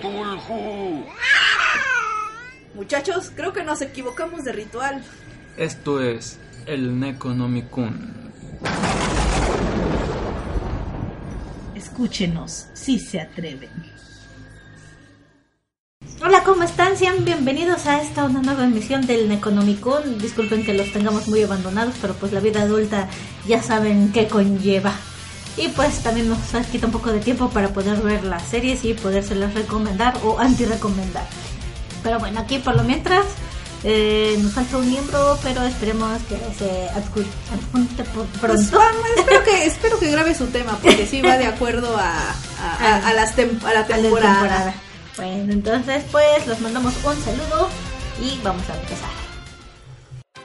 Cthulhu. Muchachos, creo que nos equivocamos de ritual. Esto es el Necronomicon. Escúchenos si se atreven. Hola, ¿cómo están? Sean bienvenidos a esta una nueva emisión del Necronomicon. Disculpen que los tengamos muy abandonados, pero pues la vida adulta ya saben qué conlleva. Y pues también nos quita un poco de tiempo para poder ver las series y podérselas recomendar o anti-recomendar. Pero bueno, aquí por lo mientras eh, nos falta un miembro, pero esperemos que se adju- adjunte por Pues, pronto. espero, que, espero que grabe su tema, porque sí va de acuerdo a, a, a- a las tem- a la a la temporada. temporada. Bueno, entonces pues los mandamos un saludo y vamos a empezar.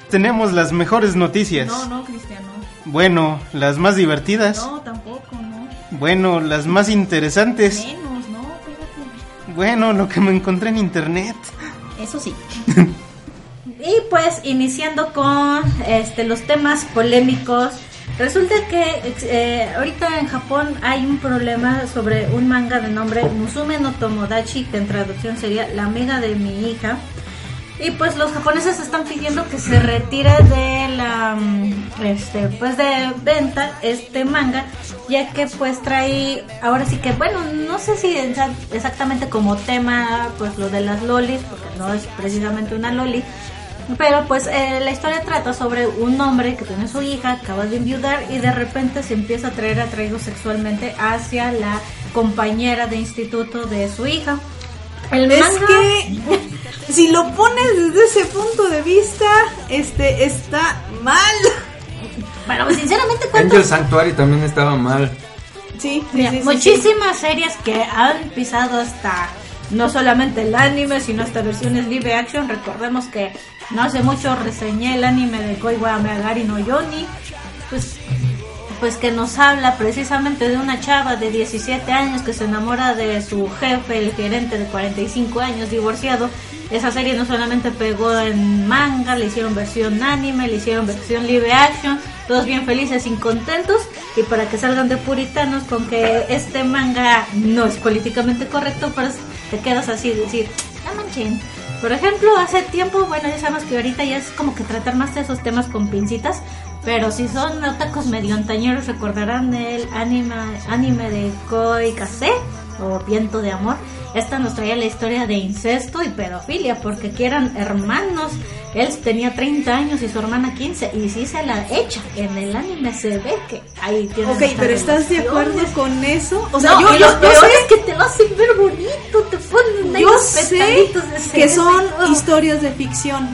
Tenemos las mejores noticias. No, no, Cristiano. Bueno, las más divertidas. No, tampoco, no. Bueno, las más interesantes. Menos, no, espérate. Bueno, lo que me encontré en internet. Eso sí. Y pues iniciando con este los temas polémicos, resulta que eh, ahorita en Japón hay un problema sobre un manga de nombre Musume no Tomodachi, que en traducción sería La amiga de mi hija. Y pues los japoneses están pidiendo que se retire de la mm, este pues de venta este manga, ya que pues trae ahora sí que bueno, no sé si exa- exactamente como tema pues lo de las lolis, porque no es precisamente una loli, pero pues eh, la historia trata sobre un hombre que tiene su hija, acaba de enviudar y de repente se empieza a traer atraído sexualmente hacia la compañera de instituto de su hija. El Es que si lo pones desde ese punto de vista, este está mal. Bueno, pues, sinceramente, ¿cuántos- Angel Sanctuary también estaba mal. Sí, sí, Mira, sí, sí, muchísimas series que han pisado hasta no solamente el anime, sino hasta versiones live action. Recordemos que no hace mucho reseñé el anime de Koi wa Meagari no Yoni, pues, pues que nos habla precisamente de una chava de 17 años que se enamora de su jefe, el gerente de 45 años, divorciado. Esa serie no solamente pegó en manga, le hicieron versión anime, le hicieron versión live action, todos bien felices y contentos. Y para que salgan de puritanos con que este manga no es políticamente correcto, pues te quedas así, de decir, no manchen. Por ejemplo, hace tiempo, bueno, ya sabemos que ahorita ya es como que tratar más de esos temas con pincitas, pero si son otakus medio antañeros recordarán el anime, anime de Koi Kase o Viento de Amor. Esta nos traía la historia de incesto y pedofilia, porque aquí eran hermanos. Él tenía 30 años y su hermana 15, y sí se la echa. En el anime se ve que ahí tienen Ok, pero ¿estás de acuerdo con eso? O sea, no, yo, y lo peor sé- es que te lo hacen ver bonito, te ponen ahí yo los sé de que son historias de ficción.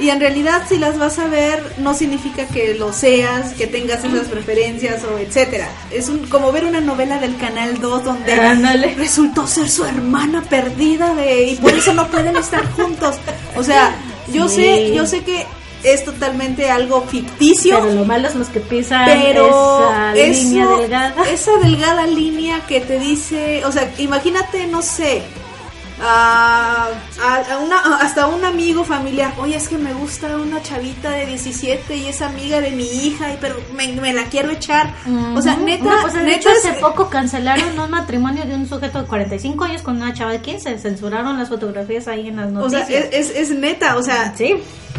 Y en realidad si las vas a ver no significa que lo seas, que tengas esas preferencias o etcétera. Es un, como ver una novela del Canal 2 donde Ándale. resultó ser su hermana perdida de y por eso no pueden estar juntos. O sea, yo Sí. sé, yo sé que es totalmente algo ficticio, Pero lo malo es los que pisan pero esa eso- línea delgada. esa delgada línea que te dice, o sea, imagínate, no sé, a, a- a una, hasta un amigo familiar, oye, es que me gusta una chavita de 17 y es amiga de mi hija, y pero me, me la quiero echar. O sea, neta, No, pues, de neta hecho, es- hace poco cancelaron un matrimonio de un sujeto de 45 años con una chava de 15. Censuraron las fotografías ahí en las o sea, noticias. es, es, es neta, o sea, sí.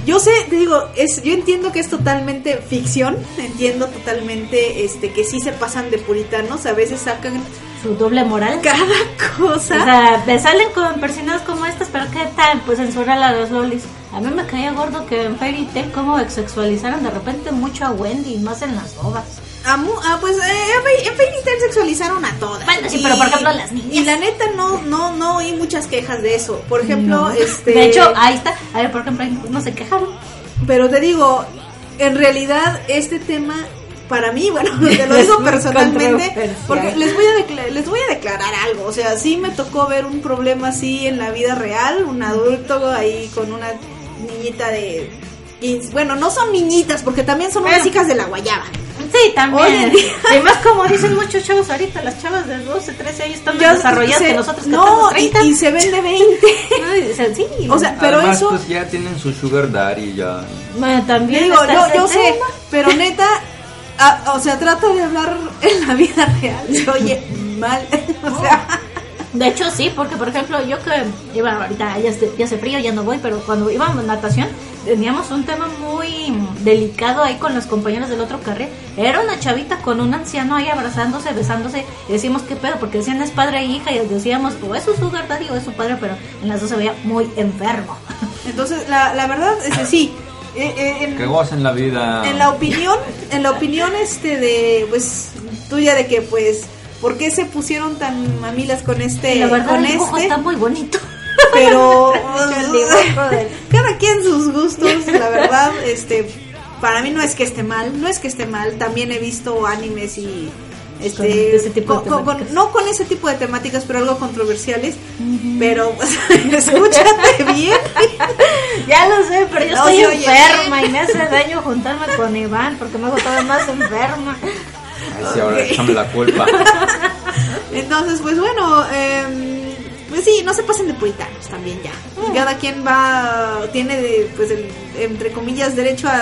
Yo sé, te digo, es, yo entiendo que es totalmente ficción, entiendo totalmente este que sí se pasan de puritanos, a veces sacan Su doble moral. cada O cosa. sea, te salen con personas como estas, pero ¿qué tal? Pues censurar a los lolis. A mí me caía gordo que en Fairy Tail como sexualizaron de repente mucho a Wendy, más en las ovas. A mu- ah, pues eh, en Fairy Tail sexualizaron a todas. Bueno, sí, pero por ejemplo las niñas. Y la neta no, no, no oí muchas quejas de eso. Por ejemplo, No. este. De hecho, ahí está. A ver, por ejemplo, no se quejaron. Pero te digo, en realidad este tema para mí, bueno, te lo digo personalmente, porque les voy a les voy a declarar algo, o sea, sí me tocó ver un problema así en la vida real, un adulto ahí con una niñita de 15, bueno, no son niñitas porque también son unas Bueno. hijas de la guayaba. Sí, también. día- Y más como dicen muchos chavos ahorita, las chavas de 12, 13 años están más desarrolladas se- que nosotros que no, tenemos y, 30. y se ven de 20. No, y dicen, sí. O sea, pero Además, eso pues ya tienen su sugar daddy ya. Bueno, también Digo, yo, yo sé, pero neta, ah, o sea, trata de hablar en la vida real. Se oye mal. O sea, De hecho, sí, porque por ejemplo, yo que iba ahorita, ya hace, ya hace frío, ya no voy, pero cuando íbamos a natación, teníamos un tema muy delicado ahí con los compañeros del otro carril. Era una chavita con un anciano ahí abrazándose, besándose, y decíamos, ¿qué pedo? Porque decían es padre e hija, y decíamos, o es su sugar daddy o es su padre, pero en las dos se veía muy enfermo. Entonces, la, la verdad es que sí. Eh, eh, en- Que gocen la vida. en la opinión, en la opinión este de pues tuya de que pues ¿por qué se pusieron tan mamilas con este la verdad, con el dibujo este? está muy bonito. Pero cada quien sus gustos, la verdad, este para mí no es que esté mal, no es que esté mal, también he visto animes y este Con ese tipo de con- con- temáticas. no con ese tipo de temáticas, pero algo controversiales, pero pues, escúchate bien. Ya lo sé, pero yo No, estoy oye, enferma y me hace daño juntarme con Iván porque me hago todavía más enferma. Ay, sí, ahora échame la culpa. Entonces, pues bueno, em, pues sí, no se pasen de puritanos también ya. Cada quien va, tiene, de, pues, el, entre comillas, derecho a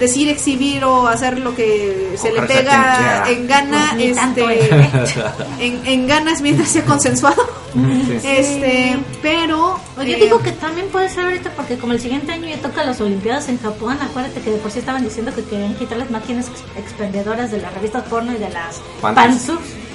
decir, exhibir o hacer lo que se le pega en gana, Pues este, derecho. en, en ganas mientras sea consensuado. Sí. Este, pero... Pues yo eh, digo que también puede ser ahorita porque como el siguiente año ya toca las Olimpiadas en Japón, acuérdate que de por sí estaban diciendo que querían quitar las máquinas ex- expendedoras de las revistas porno y de las Panties.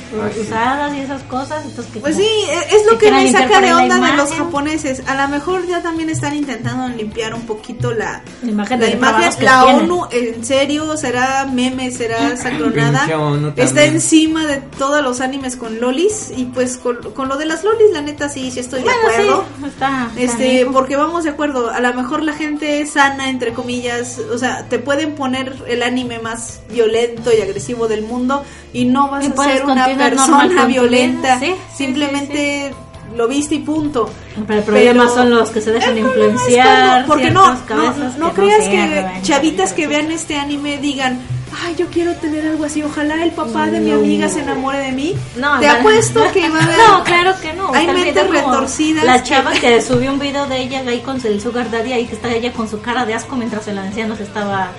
Sí. usadas y esas cosas. Entonces que Pues sí, es lo que me saca de onda de los japoneses. A lo mejor ya también están intentando limpiar un poquito la, La imagen la imagen. La. ONU, en serio, será meme, será sacronada. Está encima de todos los animes con lolis. Y pues con, con lo de las lolis, la neta sí, sí estoy de acuerdo. sí, está, está Este, porque vamos de acuerdo, a lo mejor la gente sana, entre comillas, o sea, te pueden poner el anime más violento y agresivo del mundo y no vas Y a ser una normal persona violenta, vida, sí, sí, simplemente lo viste y punto. Pero el problema Pero son los que se dejan influenciar, cuando- porque no, no, cabezas no que creas que chavitas que vean este anime digan, ay, yo quiero tener algo así, ojalá el papá de mi amiga se enamore de mí. No, Te apuesto que va a haber... No, claro que no. Hay mentes retorcidas La que- chava que subió un video de ella ahí con el sugar daddy ahí que está ella con su cara de asco mientras el anciano se estaba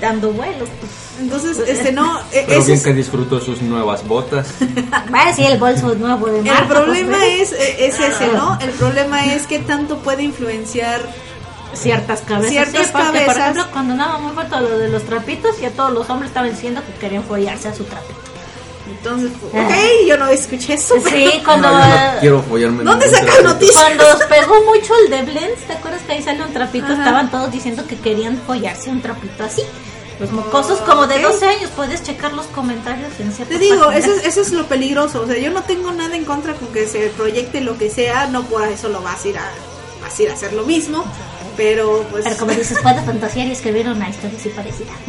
dando vuelo. Entonces, este no, e- Pero bien es- que disfrutó sus nuevas botas. Va a decir el bolso nuevo de Marta. El problema pues, es, eh, es ese, ¿no? El problema es que tanto puede influenciar. ciertas cabezas. Ciertas Sí, porque, Por cabezas. ejemplo, cuando andaba muy fuerte lo de los trapitos, ya todos los hombres estaban diciendo que querían follarse a su trapito. Entonces, ok, yo no escuché eso. pero- Sí, cuando. No, no quiero follarme ¿Dónde trapito. noticias? Cuando pegó mucho el de Blends, ¿te acuerdas que ahí sale un trapito? Ajá. Estaban todos diciendo que querían follarse un trapito así. Los mocosos como de ok. 12 años, puedes checar los comentarios en ciertas Te digo, eso es, eso es lo peligroso. O sea, yo no tengo nada en contra con que se proyecte lo que sea. No por eso lo vas a ir a, vas a, ir a hacer lo mismo. Pero pues. Pero como dices, puede fantasear y escribir una historia así parecida.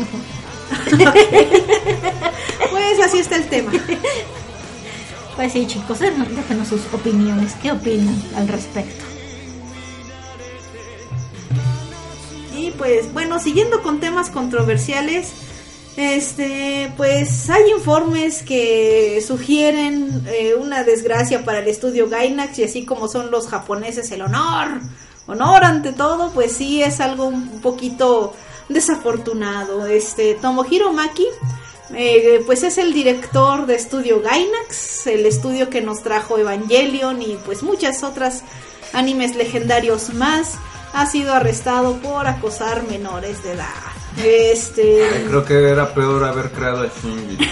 Pues así está el tema. Pues sí, chicos, déjenos sus opiniones. ¿Qué opinan al respecto? Pues bueno, siguiendo con temas controversiales, este, pues hay informes que sugieren eh, una desgracia para el estudio Gainax y así como son los japoneses el honor, honor ante todo, pues sí es algo un poquito desafortunado. Este Tomohiro Maki eh, pues es el director de estudio Gainax, el estudio que nos trajo Evangelion y pues muchas otras animes legendarios más. Ha sido arrestado por acosar menores de edad. Este, Creo que era peor haber creado a Shinji.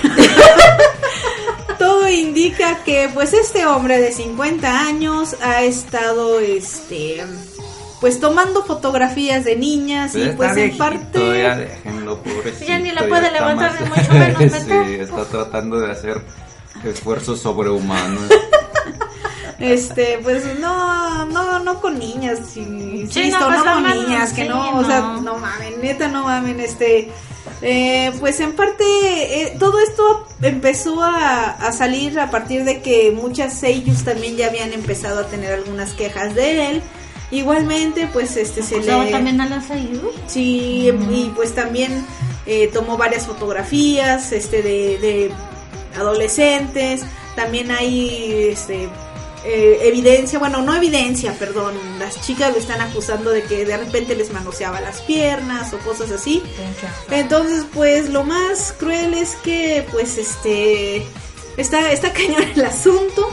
todo indica que pues este hombre de 50 años ha estado este pues tomando fotografías de niñas y pues en viejito, parte Ya déjenlo, pobrecito. Ya ni la puede levantar ni mucho menos, sí, está tratando de hacer esfuerzos sobrehumanos. Este, pues no, no, no con niñas, sí, no, no, pues, con hermano, niñas, que no, o sea, no. no mamen, neta, no mamen, este, eh, pues en parte, eh, todo esto empezó a, a salir a partir de que muchas seiyus también ya habían empezado a tener algunas quejas de él, igualmente, pues este, se ¿Acusaba le... también a las ayudas? Sí, y pues también eh, tomó varias fotografías este de, de adolescentes. También hay este eh, evidencia, bueno, no evidencia, perdón. Las chicas lo están acusando de que de repente les manoseaba las piernas o cosas así. Entonces, pues lo más cruel es que, pues, este, está, está cañón el asunto.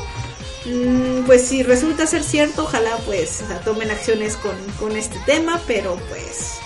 Mm, pues si resulta ser cierto, ojalá pues tomen acciones con, con este tema, pero pues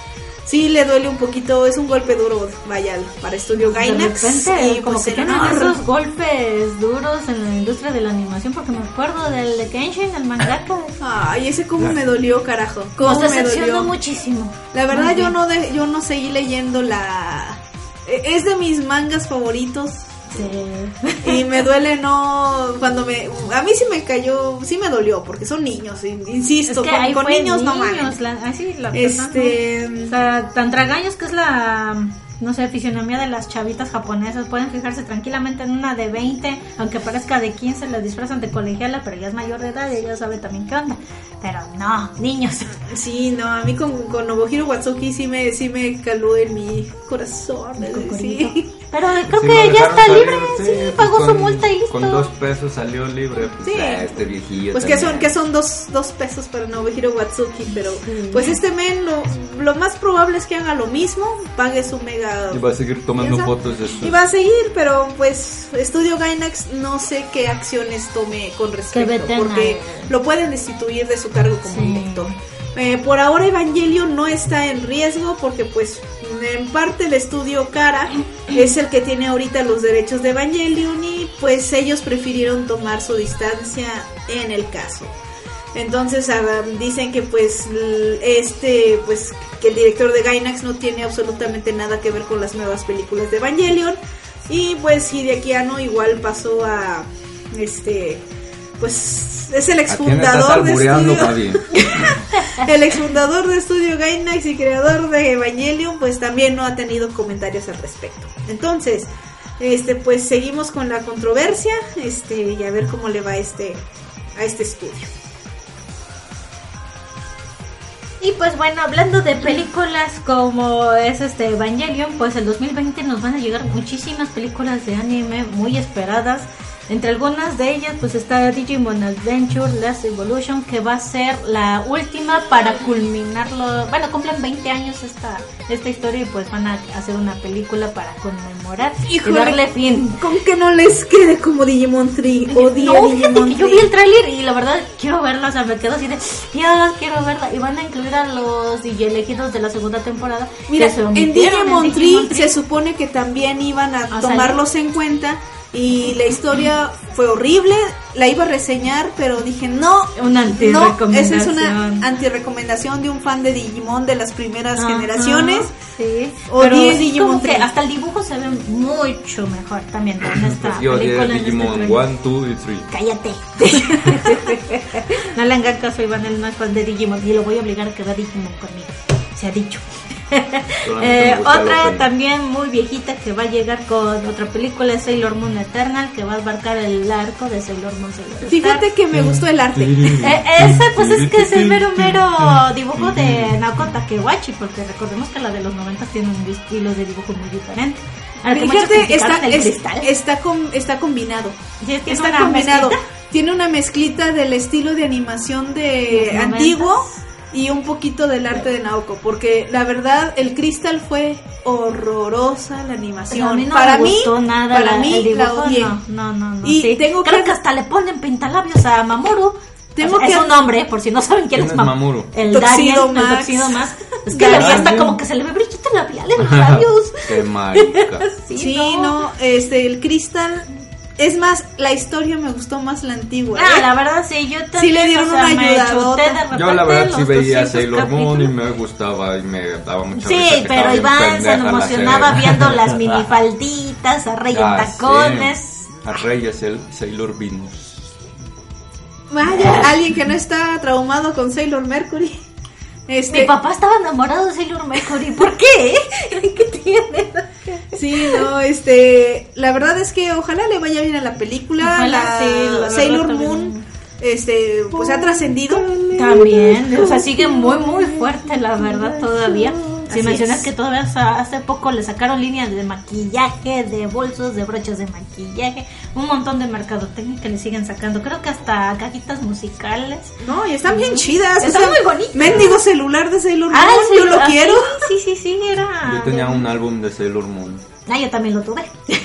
sí le duele un poquito, es un golpe duro, vaya, para Estudio De Gainax. repente, y, como pues, que tienen honor. esos golpes duros en la industria de la animación, porque me acuerdo del de Kenshin, el mangaka. Ay, ese cómo me dolió, carajo. Cómo me decepcionó dolió. muchísimo. La verdad yo no de- yo no seguí leyendo la eh, es de mis mangas favoritos Sí. y me duele no cuando me a mí sí me cayó, sí me dolió porque son niños, in- insisto, Es que con, fue niños no niños, mames. la- así, la Este- verdad, ¿no? O sea, tan tragaños que es la, no sé, fisionomía de las chavitas japonesas. Pueden fijarse tranquilamente en una de 20, aunque parezca de 15, la disfrazan de colegiala, pero ya es mayor de edad y ella sabe también qué onda. Pero no, niños. Sí, no, a mí con, con Nobuhiro Watsuki sí me sí me caló en mi corazón, sí. Pero creo Sí, que ya está salir, libre, sí, pues, pagó su con- multa y listo. Con dos pesos salió libre. Pues, Sí. ah, este viejillo. Pues que son, que son dos, dos pesos para Nobuhiro Watsuki, pero pues este men lo, lo más probable es que haga lo mismo, pague su mega... Y va a seguir tomando piensa, fotos de esto. Y va a seguir, pero pues Estudio Gainax no sé qué acciones tome con respecto, porque lo pueden destituir de su cargo como Sí. director. Eh, por ahora Evangelion no está en riesgo porque pues en parte el estudio Cara es el que tiene ahorita los derechos de Evangelion y pues ellos prefirieron tomar su distancia en el caso. Entonces ah, dicen que pues este pues que el director de Gainax no tiene absolutamente nada que ver con las nuevas películas de Evangelion y pues Hideaki Anno igual pasó a este pues es el ¿A quién estás exfundador de Fabi? el exfundador de Estudio Gainax y creador de Evangelion, pues también no ha tenido comentarios al respecto. Entonces, este, pues seguimos con la controversia, este, y a ver cómo le va a este, a este estudio. Y pues bueno, hablando de películas como es este Evangelion, pues el 2020 nos van a llegar muchísimas películas de anime muy esperadas. Entre algunas de ellas pues está Digimon Adventure Last Evolution que va a ser la última para culminarlo. Bueno, cumplen 20 años esta esta historia y pues van a hacer una película para conmemorar Híjole. y darle fin. Con que no les quede como Digimon 3 o No, Digimon que yo vi el tráiler y la verdad quiero verla, o sea, me quedo así de, Dios, quiero verla. Y van a incluir a los DJ elegidos de la segunda temporada. Mira, en Digimon en 3 Digimon se supone que también iban a ¿A tomarlos en cuenta y la historia fue horrible, la iba a reseñar, pero dije no, Una no, antirrecomendación. esa es una antirecomendación de un fan de Digimon de las primeras Ajá, generaciones. Sí. Odié Pero Digimon que 3. hasta el dibujo se ve mucho mejor también en esta Pues yo odié película. este Digimon trailer. 1, 2 y 3. Cállate. no le hagan caso, Iván, él no es fan de Digimon y lo voy a obligar a que vea Digimon conmigo. Se ha dicho. Eh, otra también muy viejita que va a llegar con otra película es Sailor Moon Eternal que va a abarcar el arco de Sailor Moon Sailor Star. Fíjate que me gustó el arte. Eh, ese pues es que es el mero mero dibujo de Naoko Takeuchi porque recordemos que la de los 90 tiene un estilo de dibujo muy diferente. Fíjate, está, es- cristal. está, com- está combinado. Sí, es que Está combinado. mezclita. Tiene una mezclita del estilo de animación de Los antiguo. Y un poquito del arte de Naoko, porque la verdad el Crystal fue horrorosa la animación. a mí no para me mí, nada para la- mí el la odié. no, no, no, no, Y sí. tengo Creo que- que hasta le ponen pintalabios a Mamoru. Tengo O sea, que- es un nombre, por si no saben quién ¿Quién es, es Mam- Mamoru? El Tuxedo Darien, el Max. Max. Es que vi hasta como que se le ve brillito labial en los labios. Qué marica. Sí, Sí, no. no. este el Crystal es más la historia me gustó más la antigua. Ah, ¿eh? la verdad sí, yo también. Sí le dieron o sea, una repente Yo la verdad sí veía 200 Sailor Moon y me gustaba y me daba mucha Sí, pero Iván se la emocionaba viendo las minifalditas, a Rey en Ah, tacones. sí. A Reyes el Sailor Venus. Vaya, alguien que no está traumado con Sailor Mercury. Este, Mi papá estaba enamorado de Sailor Mercury. ¿Por qué? ¿Qué tiene? Sí, no, este, la verdad es que ojalá le vaya bien a la película. Ojalá, la sí, la verdad Sailor también. Moon, este, pues ha trascendido. También, o sea, sigue muy, muy fuerte, la verdad, todavía. Si Así mencionas es. que todavía hace poco le sacaron líneas de maquillaje, de bolsos, de brochas de maquillaje, un montón de mercadotecnia que le siguen sacando. Creo que hasta cajitas musicales. No, y están bien chidas. Está muy bonito. Mendigo celular de Sailor Moon, Ah, sí, yo lo ah, quiero. Sí, sí, sí, era. Yo tenía un álbum de Sailor Moon. Ah, yo también lo tuve.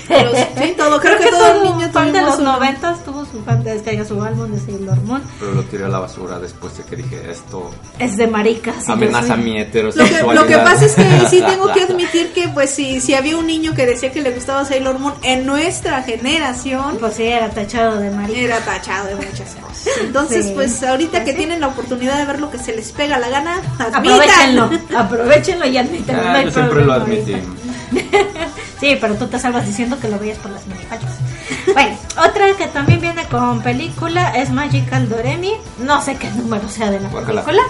Pero sí, todo- creo que todo niño fan de los noventas tuvo su fan de descarga su álbum de Sailor Moon. Pero lo tiré a la basura después de que dije esto. Es de maricas. y yo Amenaza mi Lo que, heterosexualidad. lo que pasa es que sí tengo que admitir que pues si, si había un niño que decía que le gustaba Sailor Moon en nuestra generación Pues sí, era tachado de marica. era tachado de muchas cosas. Entonces Sí. pues ahorita Pues que tienen la oportunidad de ver lo que se les pega la gana, Aprovechenlo, admítanlo. aprovechenlo y admítenlo. no Ah, siempre lo admití. Sí, pero tú te salvas diciendo que lo veías por las minifaldas. Bueno, otra que también viene con película es Magical Doremi. No sé qué número sea de la película.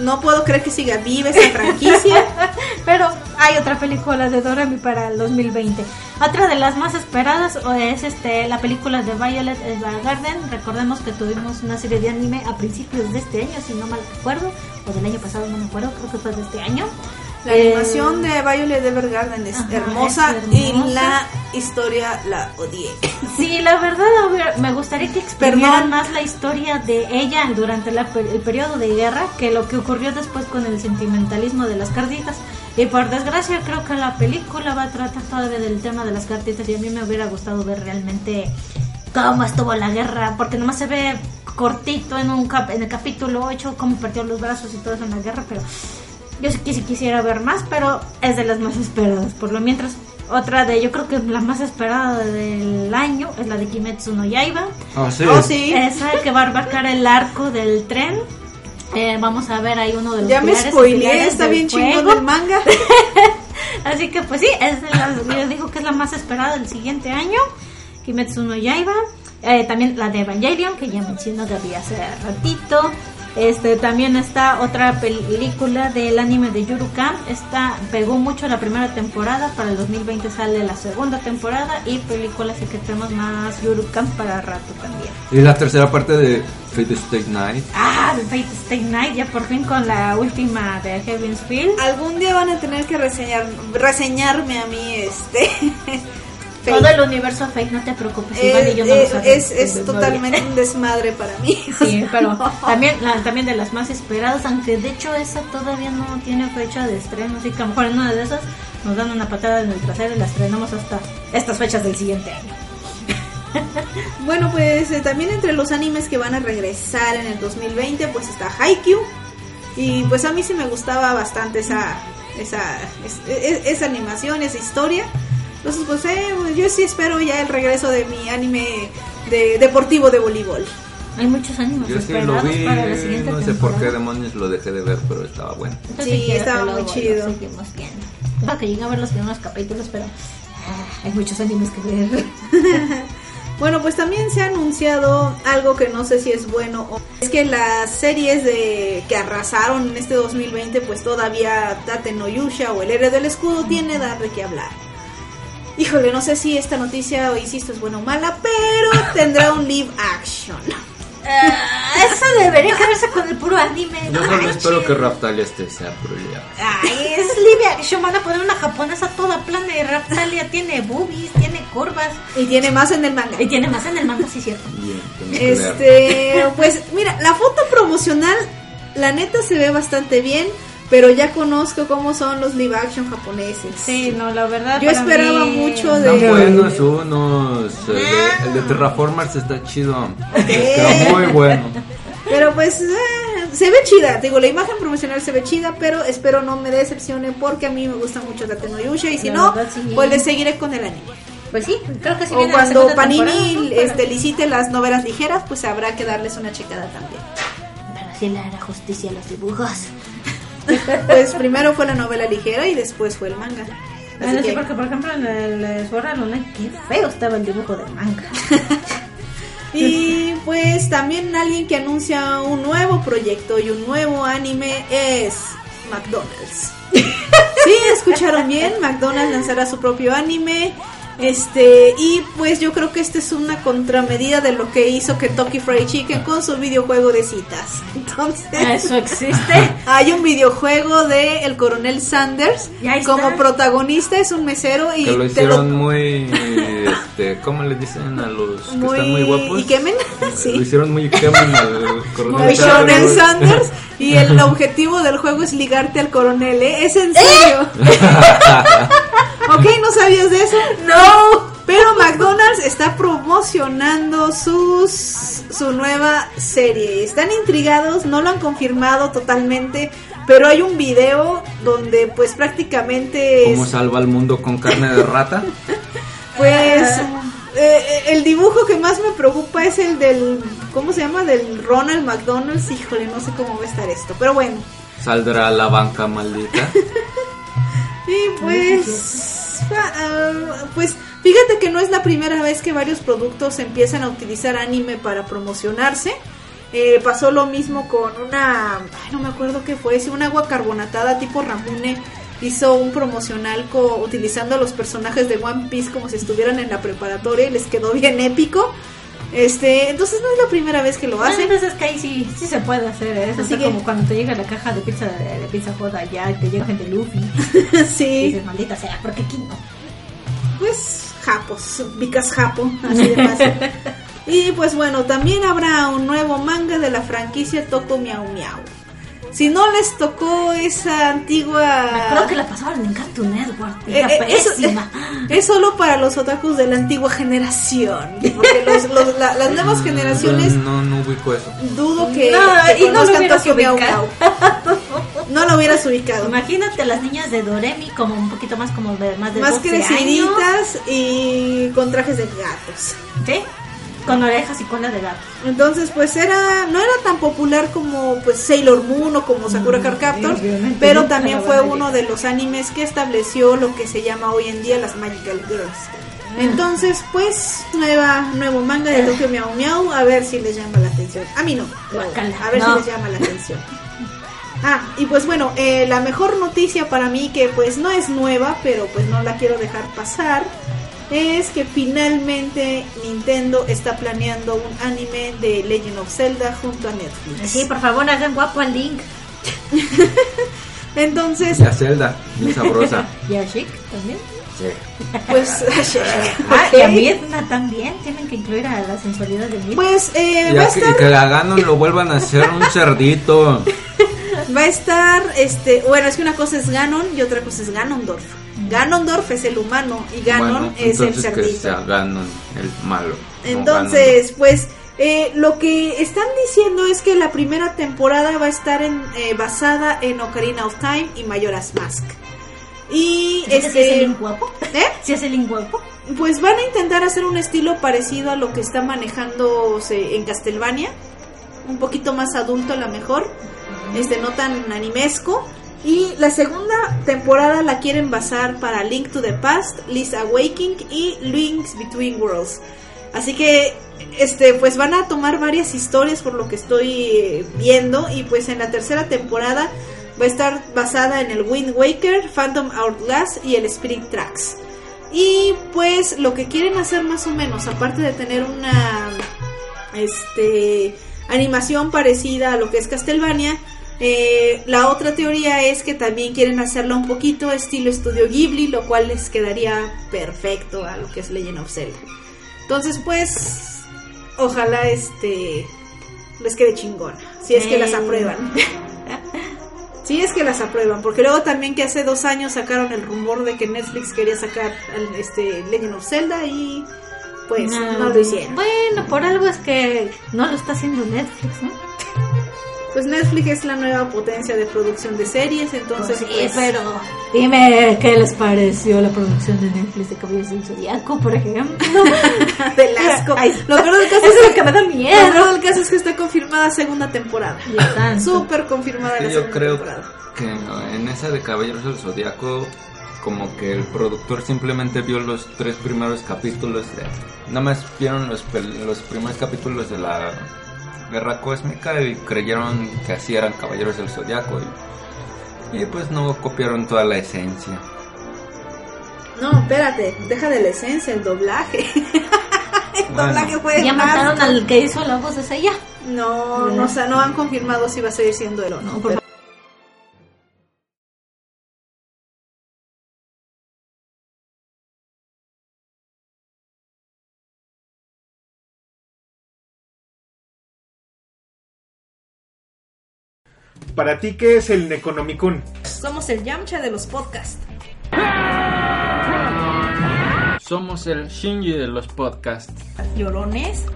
No puedo creer que siga viva esa franquicia. Pero hay otra película de Doremi para el 2020. Otra de las más esperadas es este la película de Violet Evergarden. Recordemos que tuvimos una serie de anime a principios de este año, si no mal recuerdo, o del año pasado, no me acuerdo, creo que fue de este año. La Eh, animación de Violet Evergarden es Ajá, hermosa, es y hermosa. la historia la odié. Sí, la verdad, me gustaría que exprimieran más la historia de ella durante la el periodo de guerra que lo que ocurrió después con el sentimentalismo de las cartitas. Y por desgracia, creo que la película va a tratar todavía del tema de las cartitas y a mí me hubiera gustado ver realmente cómo estuvo la guerra, porque nomás se ve cortito en, un cap- en el capítulo 8 cómo perdió los brazos y todo eso en la guerra, pero yo sí quisi- quisiera ver más, pero es de las más esperadas. Por lo mientras, otra de, yo creo que la más esperada del año es la de Kimetsu no Yaiba. Ah, sí. Oh, sí. Esa que va a abarcar el arco del tren. Eh, vamos a ver ahí uno de los Ya me spoileé, está bien chingón el manga. Así que pues sí, es de las, yo digo que es la más esperada del siguiente año. Kimetsu no Yaiba. Eh, también la de Evangelion, que ya mencionó Gaby hace ratito. Este también está otra película del anime de Yuru Camp. Esta pegó mucho la primera temporada. Para el 2020 sale la segunda temporada. Y películas que tenemos más Yuru Camp para rato también. Y la tercera parte de Fate Stay Night. Ah, The Fate Stay Night, ya por fin con la última de Heaven's Field. Algún día van a tener que reseñar, reseñarme a mí este. Fate. Todo el universo Fate, no te preocupes, Eh, igual yo no eh, lo es, es totalmente un desmadre para mí. Sí, pero también, la- también de las más esperadas, aunque de hecho esa todavía no tiene fecha de estreno, así que a lo mejor en una de esas nos dan una patada en el trasero y la estrenamos hasta estas fechas del siguiente año. Bueno, pues eh, también entre los animes que van a regresar en el 2020, pues está Haikyuu. Y pues a mí sí me gustaba bastante esa esa es- es- esa animación, esa historia. Entonces, pues eh, yo sí espero ya el regreso de mi anime de deportivo de voleibol. Hay muchos ánimos Yo sí lo esperados vi, para la siguiente no sé por qué temporada. demonios lo dejé de ver, pero estaba bueno. Entonces, Sí, estaba muy chido. seguimos viendo. Tengo que llegar a ver los primeros capítulos, pero ah, hay muchos animes que ver. Bueno, pues también se ha anunciado algo que no sé si es bueno o es que las series de que arrasaron en este 2020, pues todavía Tate no Yusha o el héroe del escudo tiene dar de qué hablar. Híjole, no sé si esta noticia o insisto es buena o mala, pero tendrá un live action. Ah, eso debería quedarse con el puro anime. Yo no solo espero que Raptalia esté sea ya. Ay, es live action. Van a poner una japonesa toda plana y Raptalia tiene boobies, tiene curvas. Y tiene más en el manga. Y tiene más en el manga, sí, cierto. Bien. Este, pues mira, la foto promocional, la neta se ve bastante bien, pero ya conozco cómo son los live action japoneses. Sí, no, la verdad. Yo esperaba mí- mucho de- Están buenos unos. El de, el de Terraformers está chido. Está muy bueno. Pero pues eh, se ve chida, te digo, la imagen promocional se ve chida, pero espero no me decepcione porque a mí me gusta mucho Tate no Yusha y si La no, verdad, sí. pues le seguiré con el anime. Pues sí, creo que sí o viene cuando Panini ¿no? Este, licite las novelas ligeras, pues habrá que darles una checada también. Pero sí le hará justicia a los dibujos. Pues primero fue la novela ligera y después fue el manga. Así Bueno, sí, que- porque por ejemplo en el Art Online, qué feo estaba el dibujo del manga. Y pues también alguien que anuncia un nuevo proyecto y un nuevo anime es McDonald's. Sí, escucharon bien, McDonald's lanzará su propio anime. Este, y pues yo creo que esta es una contramedida de lo que hizo Kentucky Fried Chicken con su videojuego de citas. Entonces, Eso existe. hay un videojuego de el coronel Sanders como protagonista, es un mesero y Que lo te hicieron muy. Este, ¿Cómo le dicen a los que están muy guapos? ¿Y quemen? Sí. Lo hicieron muy Kemen al coronel Muy Sanders. Sanders y el objetivo del juego es ligarte al coronel, ¿eh? Es en serio. Ok, ¿no sabías de eso? No. Pero McDonald's está promocionando sus su nueva serie. Están intrigados, no lo han confirmado totalmente, pero hay un video donde pues prácticamente ¿Cómo es, salva al mundo con carne de rata? pues eh, el dibujo que más me preocupa es el del ¿cómo se llama? del Ronald McDonald's. Híjole, no sé cómo va a estar esto, pero bueno. ¿Saldrá la banca maldita? Y pues, ah, pues fíjate que no es la primera vez que varios productos empiezan a utilizar anime para promocionarse. Eh, pasó lo mismo con una, ay, no me acuerdo qué fue, si un agua carbonatada tipo Ramune hizo un promocional co- utilizando a los personajes de One Piece como si estuvieran en la preparatoria y les quedó bien épico. Este, entonces no es la primera vez que lo Hay hacen. veces que ahí sí, sí se puede hacer ¿eh? Así que- como cuando te llega la caja de pizza de, de pizza joda ya y te llega gente Luffy. Y sí, dices, maldita sea, ¿por qué aquí no? pues japos, vicas japo, así de fácil. y pues bueno, también habrá un nuevo manga de la franquicia Toko Miau Miau. Si no les tocó esa antigua... Creo que la pasaban en Cartoon Network. Eh, Era eh, eso- pésima. Es solo para los otakus de la antigua generación. Porque los- los- la- las nuevas generaciones No, no ubico eso. dudo que, No, que y no lo hubieras ubicado. Miau. No lo hubieras ubicado. Imagínate a las niñas de Doremi como un poquito más como de más de Más 12 años. creciditas y con trajes de gatos. ¿Sí? Con orejas y cola de gato. Entonces, pues era, no era tan popular como pues Sailor Moon o como Sakura Card Captor, pero también fue uno de los animes que estableció lo que se llama hoy en día las Magical Girls. Entonces, pues, nueva, nuevo manga de Tokyo Miau Miau, a ver si les llama la atención. A mí no, a ver no. si les llama la atención. Ah, y pues bueno, eh, la mejor noticia para mí, que pues no es nueva, pero pues no la quiero dejar pasar, es que finalmente Nintendo está planeando un anime de Legend of Zelda junto a Netflix. Sí, por favor, hagan guapo al Link. Entonces, Y a Zelda, bien sabrosa. Y a Chic también. Sí. pues, Ah, y a Mirna también. Tienen que incluir a la sensualidad de Mirna. pues eh, Y, va a a que, y estar que la Ganon lo vuelvan a hacer un cerdito. Va a estar, este, bueno, es que una cosa es Ganon y otra cosa es Ganondorf. Ganondorf es el humano y Ganon Bueno, es el que cerdito. sea Ganon el malo. Entonces, pues, eh, lo que están diciendo es que la primera temporada va a estar en, eh, basada en Ocarina of Time y Majora's Mask. Y ¿Es que si es el este, guapo? ¿eh? ¿Si es el guapo? pues van a intentar hacer un estilo parecido a lo que está manejándose en Castlevania, un poquito más adulto a lo mejor, este no tan animesco. Y la segunda temporada la quieren basar para Link to the Past, Link's Awakening y Links Between Worlds. Así que este pues van a tomar varias historias por lo que estoy viendo y pues en la tercera temporada va a estar basada en el Wind Waker, Phantom Hourglass y el Spirit Tracks. Y pues lo que quieren hacer más o menos, aparte de tener una este animación parecida a lo que es Castlevania, eh, la otra teoría es que también quieren hacerlo un poquito estilo estudio Ghibli, lo cual les quedaría perfecto a lo que es Legend of Zelda. Entonces, pues, ojalá este les quede chingón, si es que las aprueban. Si es que las aprueban, porque luego también que hace dos años sacaron el rumor de que Netflix quería sacar al- este Legend of Zelda y pues no, lo hicieron. Bueno, por algo es que no lo está haciendo Netflix, ¿no? Pues Netflix es la nueva potencia de producción de series, entonces sí, pues, pero dime qué les pareció la producción de Netflix de Caballeros del Zodiaco, por ejemplo. del asco. Ay, Lo peor del caso es es lo que me da lo miedo. peor del caso es que está confirmada segunda temporada. Súper confirmada Sí, la yo segunda creo temporada. que en esa de Caballeros del Zodiaco, como que el productor simplemente vio los tres primeros capítulos de. Nada más vieron los, pel- los primeros capítulos de la Guerra Cósmica y creyeron que así eran Caballeros del Zodiaco. Y, y pues no copiaron toda la esencia. No, espérate, deja de la esencia, el doblaje. el Bueno. doblaje fue Ya más- mataron al que hizo la voz de Seiya. No, no, o sea, no han confirmado si va a seguir siendo él o no. pero- Para ti, ¿qué es el Necronomicon? Somos el Yamcha de los podcasts. Somos el Shinji de los podcasts. ¿Llorones?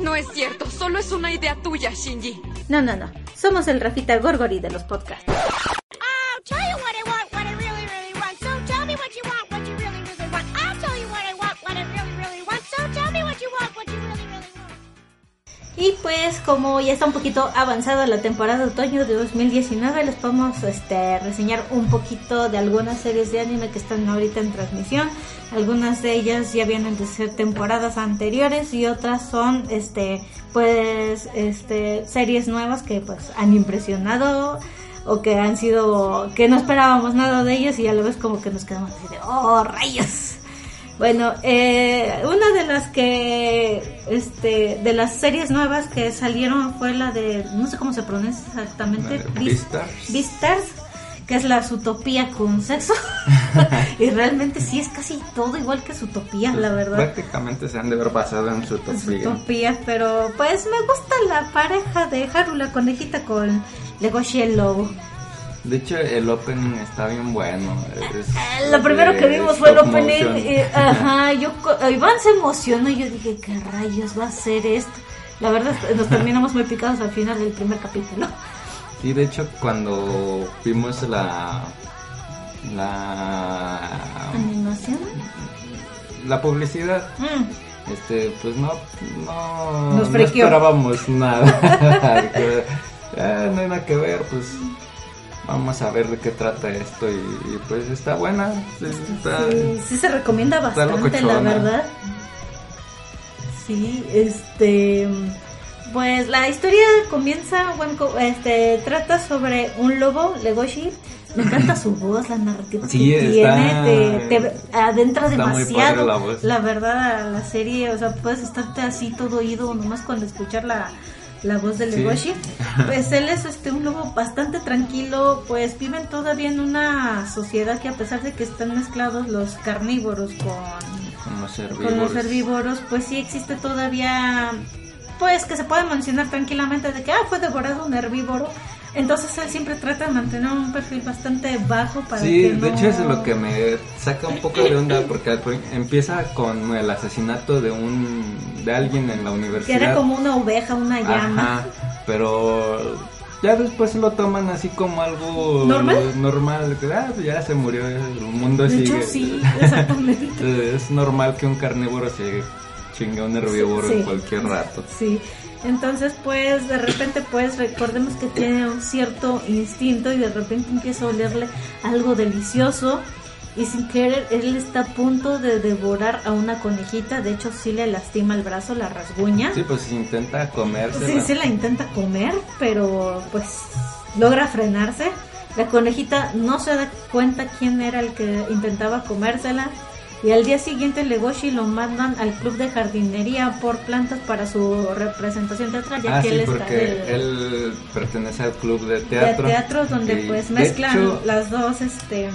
No es cierto, solo es una idea tuya, Shinji. No, no, no. Somos el Rafita Gorgori de los podcasts. Y pues como ya está un poquito avanzada la temporada de otoño de 2019, les podemos este, reseñar un poquito de algunas series de anime que están ahorita en transmisión. Algunas de ellas ya vienen de ser temporadas anteriores y otras son este pues este series nuevas que pues han impresionado o que han sido que no esperábamos nada de ellas y a la vez como que nos quedamos así de oh rayos. Bueno, eh, una de las que, este, de las series nuevas que salieron fue la de, no sé cómo se pronuncia exactamente, Beastars. Que es la Zootopia con sexo. y realmente sí es casi todo igual que Zootopia, la verdad. Prácticamente se han de haber basado en su topía. Zootopia, pero pues me gusta la pareja de Haru, la conejita con Legoshi el lobo. De hecho, el opening está bien bueno. Es Eh, Lo primero que vimos fue el opening. y, ajá, yo, co- Iván se emocionó y yo dije, ¿qué rayos va a ser esto? La verdad, nos terminamos muy picados al final del primer capítulo. Sí, de hecho, cuando vimos la. La. ¿Animación? La publicidad, Mm, este, pues no. No, Nos no esperábamos nada. "Ah, no hay nada que ver, pues. Vamos a ver de qué trata esto y, y, pues está buena. sí, está- sí, sí se recomienda bastante, la verdad. Sí, este. Pues la historia comienza, bueno, este, trata sobre un lobo, Legoshi. Me encanta su voz, la narrativa Sí, que está- tiene, te, te adentra está muy demasiado. la verdad, a la serie, o sea, puedes estarte así todo oído nomás cuando escuchar la, la voz de Sí. Legoshi. Pues él es este un lobo bastante tranquilo, pues viven todavía en una sociedad que a pesar de que están mezclados los carnívoros con Con los herbívoros. con los herbívoros, pues sí existe todavía, pues que se puede mencionar tranquilamente de que, ah, fue devorado un herbívoro. Entonces él siempre trata de mantener un perfil bastante bajo para Sí, que de no- hecho es lo que me saca un poco de onda porque empieza con el asesinato de un de alguien en la Que universidad. era como una oveja, una llama. Ajá, pero ya después lo toman así como algo ¿Normal? normal, que ah, pues ya se murió, el mundo De sigue. hecho, sí, exactamente. Es normal que un carnívoro se chingue a un herbívoro Sí. en cualquier rato. Sí. Entonces, pues, de repente, pues, recordemos que tiene un cierto instinto y de repente empieza a olerle algo delicioso y sin querer él está a punto de devorar a una conejita. De hecho, sí le lastima el brazo, la rasguña. Sí, pues intenta comerse. Sí, sí la intenta comer, pero pues logra frenarse. La conejita no se da cuenta quién era el que intentaba comérsela. Y al día siguiente Legoshi lo mandan al club de jardinería por plantas para su representación teatral, ya Ah, que sí, él está porque él pertenece al club de de teatro. teatro donde Y, pues mezclan hecho, las dos este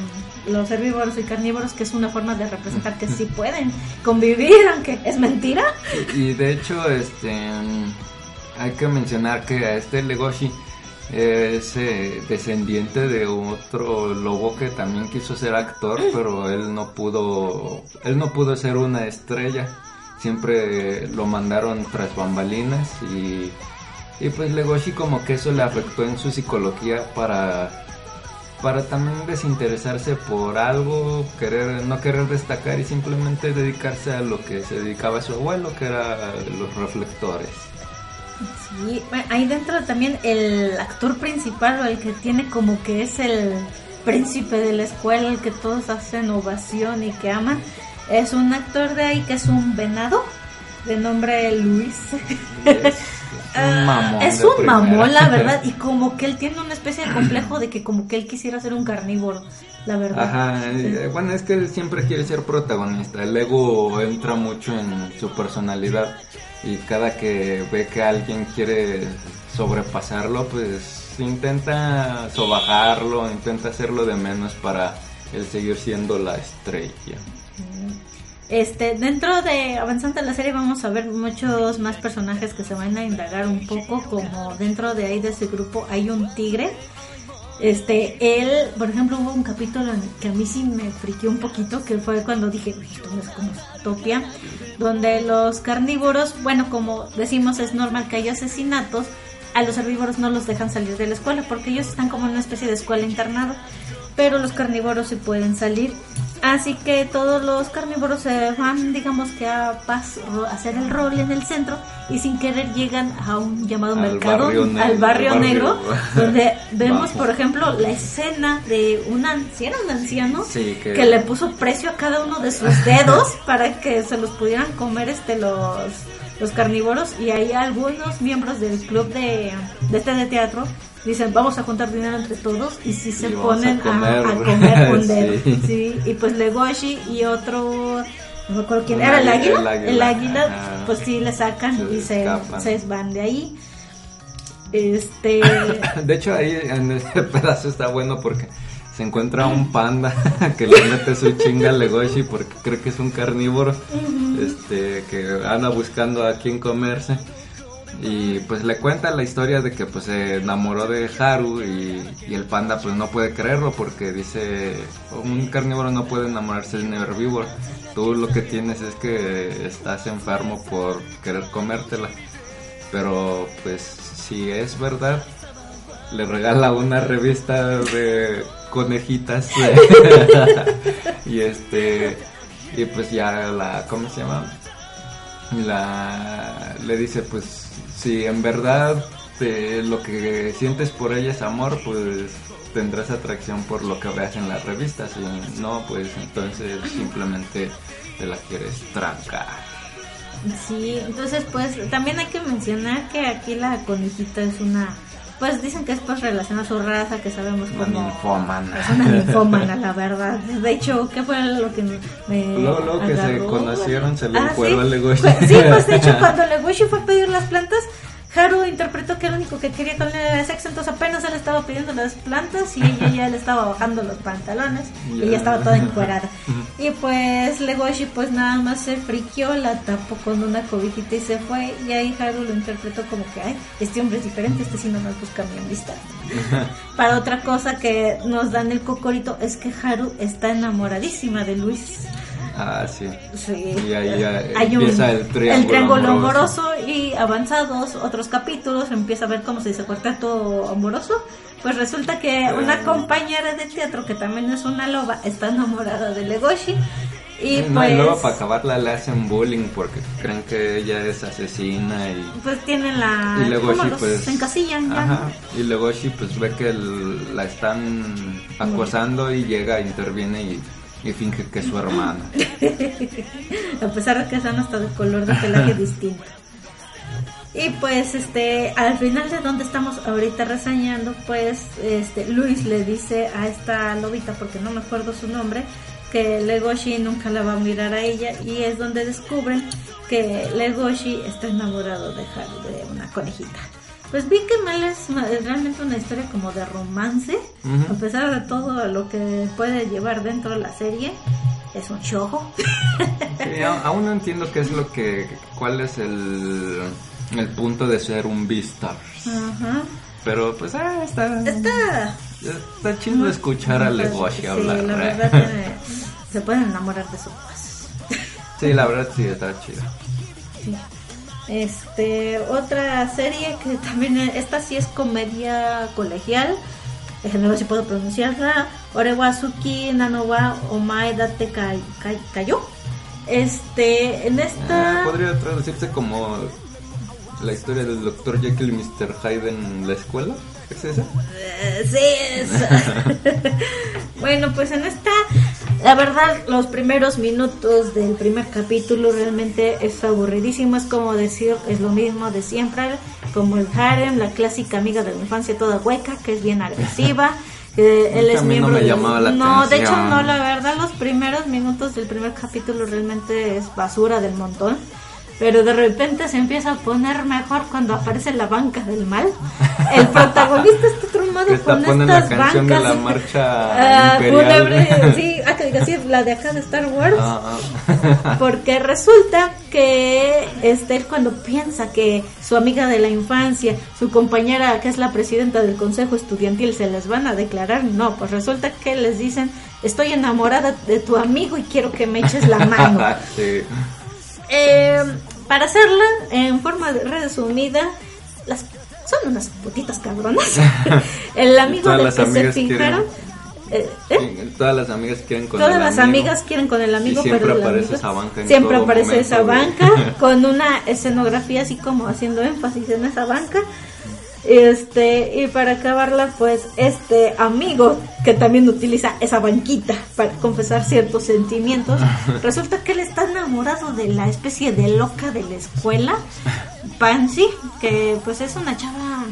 los herbívoros y carnívoros que es una forma de representar que sí pueden convivir aunque es mentira Y de hecho, este hay que mencionar que a este Legoshi es eh, descendiente de otro lobo que también quiso ser actor, pero él no pudo, él no pudo ser una estrella. Siempre lo mandaron tras bambalinas y, y pues Legoshi como que eso le afectó en su psicología para para también desinteresarse por algo, querer no querer destacar y simplemente dedicarse a lo que se dedicaba su abuelo, que era los reflectores. Sí, ahí dentro también el actor principal o el que tiene como que es el príncipe de la escuela, el que todos hacen ovación y que aman, es un actor de ahí que es un venado de nombre Luis. Es, un Ah, mamón. es de un primera. mamón, la verdad, y como que él tiene una especie de complejo de que como que él quisiera ser un carnívoro, la verdad. Ajá, eh, bueno, es que él siempre quiere ser protagonista. El ego entra mucho en su personalidad y cada que ve que alguien quiere sobrepasarlo, pues intenta sobajarlo, intenta hacerlo de menos para él seguir siendo la estrella. Este, dentro de avanzando la serie vamos a ver muchos más personajes que se van a indagar un poco, como dentro de ahí de ese grupo hay un tigre Este, él, por ejemplo, hubo un capítulo que a mí sí me friqueó un poquito, que fue cuando dije, "Uy, esto es como Utopia, donde los carnívoros, bueno, como decimos, es normal que haya asesinatos, a los herbívoros no los dejan salir de la escuela, porque ellos están como en una especie de escuela internada, pero los carnívoros sí pueden salir. Así que todos los carnívoros se van, digamos que a, pas- a hacer el rol en el centro y sin querer llegan a un llamado Al mercado, barrio negro, al barrio barrio negro, donde vemos, por ejemplo, la escena de un anciano, un anciano Sí, que- que le puso precio a cada uno de sus dedos para que se los pudieran comer este los los carnívoros. Y hay algunos miembros del club de, de este de teatro dicen vamos a juntar dinero entre todos y si se Y a ponen a, comer. a comer un dedo Sí. sí. y pues Legoshi y otro no me acuerdo quién era el águila, águila el el águila, ajá. pues sí le sacan Se y se, escapan. se van de ahí este De hecho, ahí en ese pedazo está bueno porque se encuentra un panda que le mete su chinga a Legoshi porque cree que es un carnívoro este que anda buscando a quien comerse. Y pues le cuenta la historia de que pues se enamoró de Haru y, el panda pues no puede creerlo porque dice un carnívoro no puede enamorarse de un herbívoro. Tú lo que tienes es que estás enfermo por querer comértela. Pero pues si es verdad, le regala una revista de conejitas y este y pues ya la ¿cómo se llama? La le dice pues si en verdad te- lo que sientes por ella es amor, pues tendrás atracción por lo que veas en las revistas y no, pues entonces simplemente te la quieres trancar. Sí, entonces pues también hay que mencionar que aquí la conejita es una, pues dicen que es pues relación a su raza, que sabemos Una como... ninfómana. Es una ninfómana, la verdad. De hecho, ¿qué fue lo que me Luego, luego que se conocieron, se le Ah, encueró sí. a Legoshi. Pues, sí, pues de hecho, cuando Legoshi fue a pedir las plantas, Haru interpretó que el único que quería con él era sexo, entonces apenas él estaba pidiendo las plantas y ella ya le estaba bajando los pantalones y ella estaba toda encuerada. Y pues Legoshi pues nada más se friqueó, la tapó con una cobijita y se fue y ahí Haru lo interpretó como que, ay, este hombre es diferente, este sí no nos busca mi amistad. Para otra cosa que nos dan el cocorito es que Haru está enamoradísima de Luis. Ah, sí. Sí. Y ahí ya Hay un- empieza el triángulo, triángulo amoroso. amoroso y avanzados otros capítulos empieza a ver cómo se dice cuarteto amoroso. Pues resulta que una compañera de teatro que también es una loba está enamorada de Legoshi y No, pues y luego para acabarla le hacen bullying porque creen que ella es asesina y, pues tienen la y ¿cómo Legoshi los pues encasillan ya ajá, y Legoshi pues ve que el- la están acosando y llega, interviene y, y finge que es su hermano. a pesar de que son hasta de color de pelaje distinto. Y pues este al final de donde estamos ahorita reseñando, pues este Luis le dice a esta lobita porque no me acuerdo su nombre que Legoshi nunca la va a mirar a ella y es donde descubren que Legoshi está enamorado de Haru, de una conejita. Pues vi que Mal es es realmente una historia como de romance, a pesar de todo lo que puede llevar dentro de la serie, es un shojo. Sí, aún no entiendo qué es lo que, cuál es el, el punto de ser un Beastars. Ajá. Pero pues ah, está, Está está chido escuchar a Legoshi Sí, hablar. la verdad tiene- se pueden enamorar de su voz. Sí, la verdad sí está chido. Sí. Este, otra serie que también, esta sí es comedia colegial. Déjenme ver si puedo pronunciarla. Orewazuki Nanowa Omae Date Kayo. Este, en Ah, esta. Podría traducirse como la historia del Dr. Jekyll y Mr. Hyde en la escuela. ¿Es esa? Eh, sí, es. bueno, pues en esta, la verdad, los primeros minutos del primer capítulo realmente es aburridísimo. Es como decir, es lo mismo de siempre, como el harem, la clásica amiga de la infancia toda hueca, que es bien agresiva. que él es no miembro me del- llamaba la No, de hecho no, la verdad, los primeros minutos del primer capítulo realmente es basura del montón. Pero de repente se empieza a poner mejor cuando aparece la banca del mal. El protagonista está está con la estas canción bancas. de la marcha Ah, imperial. sí, ah, que sí, la de acá de Star Wars. Ah, ah. Porque resulta que este, cuando piensa que su amiga de la infancia, su compañera que es la presidenta del consejo estudiantil, se les van a declarar, no, pues resulta que les dicen, estoy enamorada de tu amigo y quiero que me eches la mano. Sí. Eh, para hacerla en forma de resumida, las son unas putitas cabronas. El amigo del las que se fijaron. eh, ¿eh? Todas las amigas quieren con Todas el las amigo. amigas quieren con el amigo, Y siempre pero aparece amigo- esa banca en siempre todo aparece momento, esa banca con una escenografía así como haciendo énfasis en esa banca. Este, y para acabarla, pues este amigo que también utiliza esa banquita para confesar ciertos sentimientos, resulta que él está enamorado de la especie de loca de la escuela, Pansy, que pues es una chava,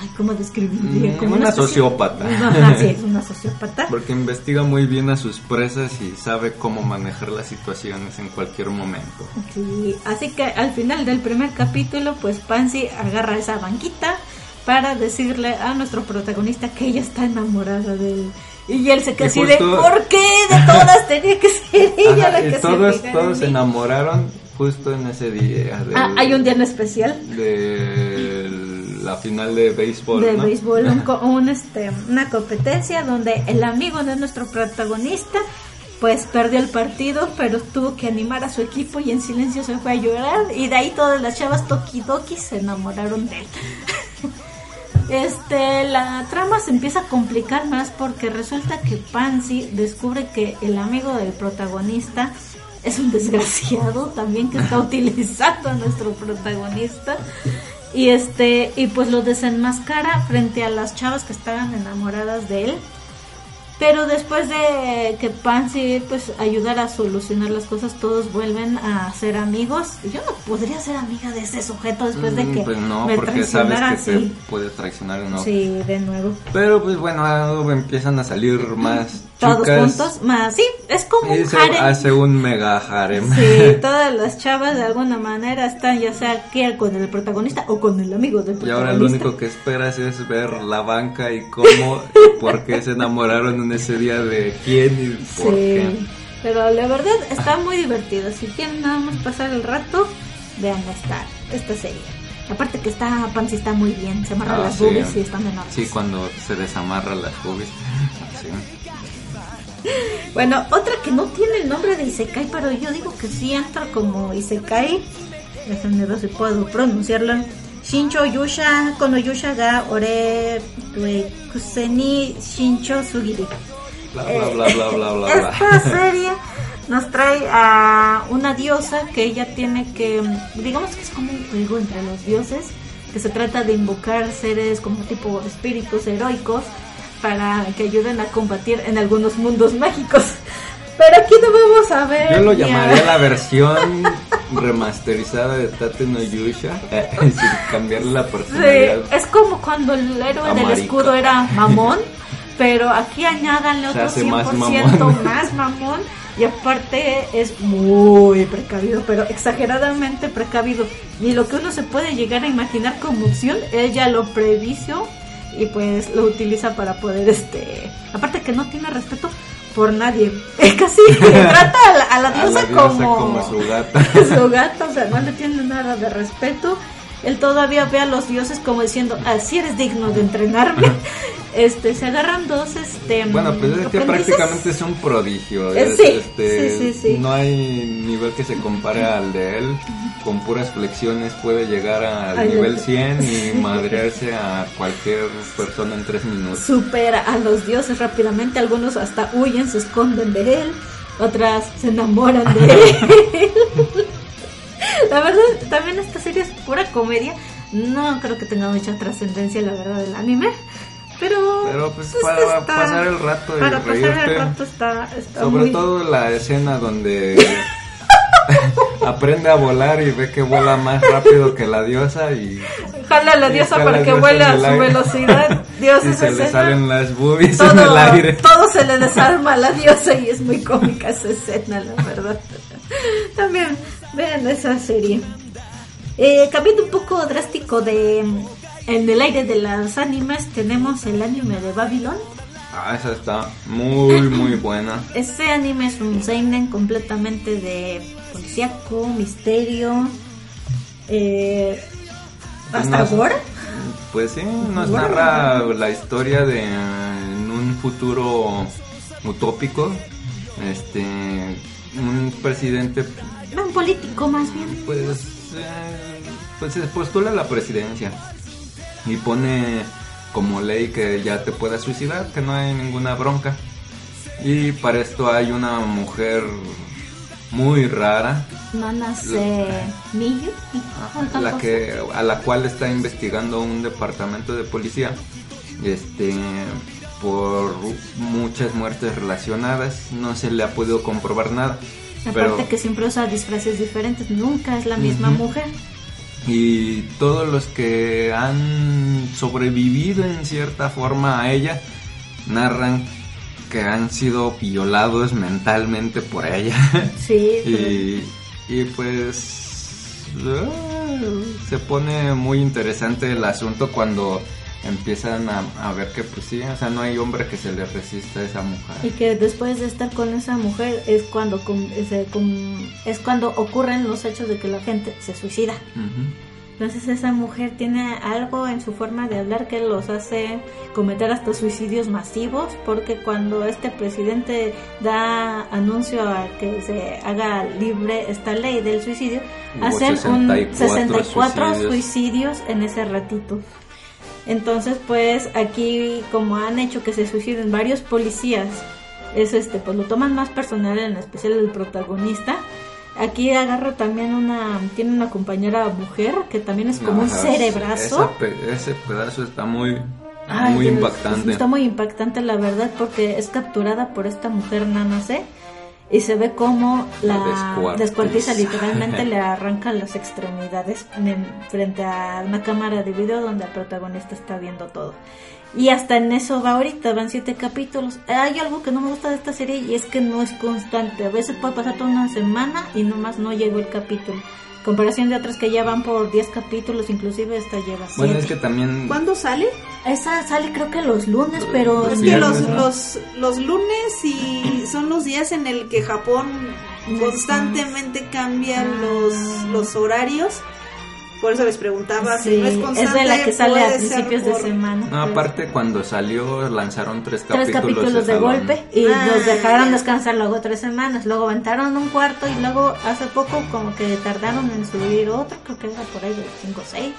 ay, ¿cómo describiría? Mm, una especie- sociópata. Ajá, sí, es una sociópata. Porque investiga muy bien a sus presas y sabe cómo manejar las situaciones en cualquier momento. Sí, así que al final del primer capítulo, pues Pansy agarra esa banquita para decirle a nuestro protagonista que ella está enamorada de él. Y él se queda Y así de, ¿por qué de todas tenía que ser ella Ajá, la y que todos, se todos se enamoraron justo en ese día. Del, Ah, hay un día en especial de la final de béisbol. de ¿no? béisbol, un, un, este, una competencia donde el amigo de nuestro protagonista pues perdió el partido, pero tuvo que animar a su equipo y en silencio se fue a llorar y de ahí todas las chavas tokidoki se enamoraron de él. Este, la trama se empieza a complicar más porque resulta que Pansy descubre que el amigo del protagonista es un desgraciado también que está utilizando a nuestro protagonista y este y pues lo desenmascara frente a las chavas que estaban enamoradas de él. Pero después de que Pansy pues ayudara a solucionar las cosas todos vuelven a ser amigos. Yo no podría ser amiga de ese sujeto después de Mm, que Pues no, me porque sabes que así. te puede traicionar o no. sí de nuevo. Pero pues bueno, empiezan a salir más todos chicas. juntos más sí es como Y un harem hace un mega harem. Sí, todas las chavas de alguna manera están ya sea aquí con el protagonista o con el amigo del Y protagonista. ahora lo único que esperas es ver la banca y cómo y por qué se enamoraron en ese día de quién y por qué. Pero la verdad está muy divertido. Si quieren nada más pasar el rato, vean esta, esta serie. Aparte que está, Pansy está muy bien, se amarra Ah, las sí. boobies y están enormes. Sí, cuando se desamarra las boobies. Sí. Bueno, otra que no tiene el nombre de Isekai, pero yo digo que sí entra como Isekai. Déjenme ver si puedo pronunciarlo. Shincho Yusha Kono Yusha ga Ore Kuseni Shincho Sugiri. Bla bla bla bla. bla. Esta serie nos trae a una diosa que ella tiene que, digamos que es como un juego entre los dioses, que se trata de invocar seres como tipo espíritus heroicos para que ayuden a combatir en algunos mundos mágicos. Pero aquí no vamos a ver. Yo lo ni llamaría la versión remasterizada de Tate no Yusha, eh, sin cambiarle la Sí, personalidad. es como cuando el héroe del Amarica. escudo era mamón, pero aquí añádanle otro hace 100% más más mamón. mamón. y aparte es muy precavido, pero exageradamente precavido. Y lo que uno se puede llegar a imaginar como opción, ella lo previció y pues lo utiliza para poder este, aparte que no tiene respeto por nadie, casi trata a la, a la A diosa, la diosa como, como su gata. su gato, o sea, no le tiene nada de respeto. Él todavía ve a los dioses como diciendo, así eres digno de entrenarme. Este, se agarran dos, este... Bueno, pues es que prácticamente es un prodigio. Eh, es, sí, este, sí, sí, sí. No hay nivel que se compare al de él. Con puras flexiones puede llegar al nivel de- 100 y madrearse a cualquier persona en tres minutos. supera a los dioses rápidamente, algunos hasta huyen, se esconden de él, otras se enamoran de él. la verdad, también esta serie es pura comedia. No creo que tenga mucha trascendencia, la verdad, del anime. Pero, Pero pues pues, para está- pasar el rato y para pasar reírte. el rato está, está Sobre muy- todo la escena donde aprende a volar y ve que vuela más rápido que la diosa y, Jala a la diosa para la que vuele a su velocidad. Dios, y se le escena, salen las boobies todo, en el aire. todo se le desarma a la diosa y es muy cómica esa escena, la verdad. También vean esa serie. Eh, cambiando un poco drástico de en el aire de las animes, tenemos el anime de Babylon. Ah, esa está muy, muy buena. Este anime es un seinen completamente de policíaco, misterio, eh, hasta Nos- gore. Pues sí, nos narra la historia de en un futuro utópico, este, un presidente, Un político más bien. pues, eh, pues se postula a la presidencia y pone como ley que ya te puedas suicidar, que no hay ninguna bronca. Y para esto hay una mujer muy rara, Miyu. Ajá, la que a la cual está investigando un departamento de policía este por muchas muertes relacionadas no se le ha podido comprobar nada Aparte pero que siempre usa disfraces diferentes, nunca es la misma mujer. y todos los que han sobrevivido en cierta forma a ella narran que han sido violados mentalmente por ella Sí, y, y pues ah, se pone muy interesante el asunto cuando empiezan a, a ver que pues sí, o sea, no hay hombre que se le resista a esa y mujer. que después de estar con esa mujer es cuando se com- es cuando ocurren los hechos de que la gente se suicida. Entonces esa mujer tiene algo en su forma de hablar que los hace cometer hasta suicidios masivos, porque cuando este presidente da anuncio a que se haga libre esta ley del suicidio, Hubo hacen un 64 64 suicidios. suicidios en ese ratito. Entonces, pues aquí como han hecho que se suiciden varios policías, es este, pues lo toman más personal, en especial el protagonista. Aquí agarra también una, tiene una compañera mujer que también es como un cerebrazo. ese pedazo está muy, Ay, muy impactante. Está muy impactante la verdad porque es capturada por esta mujer Nanase y se ve como la La descuartiza. descuartiza literalmente le arranca las extremidades en- frente a una cámara de video donde el protagonista está viendo todo. Y hasta en eso va ahorita, van siete capítulos. Hay algo que no me gusta de esta serie y es que no es constante. A veces puede pasar toda una semana y nomás no llegó el capítulo. Comparación de otras que ya van por 10 capítulos, inclusive esta lleva 7. Bueno, es que también ¿Cuándo sale? Esa sale creo que los lunes, pero Los Es que los, ¿no? los, los lunes y son los días en el que Japón constantemente cambia los, los horarios. Por eso les preguntaba si no es de la que sale a principios de semana. no, pues. aparte cuando salió lanzaron tres tres capítulos, capítulos de golpe y Ah, los dejaron descansar luego tres semanas, luego aventaron un cuarto y luego hace poco como que tardaron en subir otro, creo que era por ahí de 5 o 6.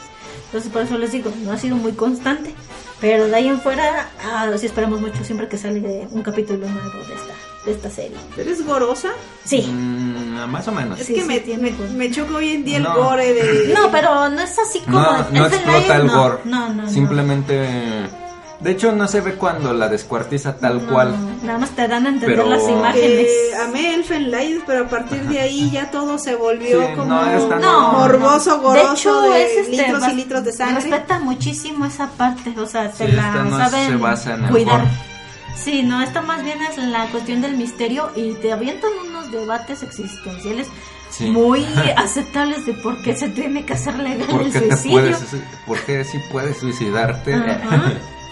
Entonces por eso les digo, no ha sido muy constante, pero de ahí en fuera ah, sí esperamos mucho siempre que sale un capítulo nuevo de esta, de esta serie. ¿Eres gorosa? Sí. Mm, más o menos. Es Sí, que sí, me, tiene me, choca hoy en día el No. gore de... No, pero no es así como No, no explota el no, gore. No, no, no. De hecho, no se ve cuando la descuartiza tal No, cual. Nada más te dan a entender Pero- las imágenes. que amé Elfen Lied, pero a partir de ahí ya todo se volvió Sí, como no, No, morboso, no. goroso de, hecho, de es este, litros y litros de sangre. Respeta muchísimo esa parte, o sea, se Sí, la saben se basa en el cuidar. Sí, no, esta más bien es la cuestión del misterio y te avientan unos debates existenciales Sí. muy aceptables de por qué se tiene que hacer legal ¿Por el qué te suicidio. puedes, por qué sí puedes suicidarte?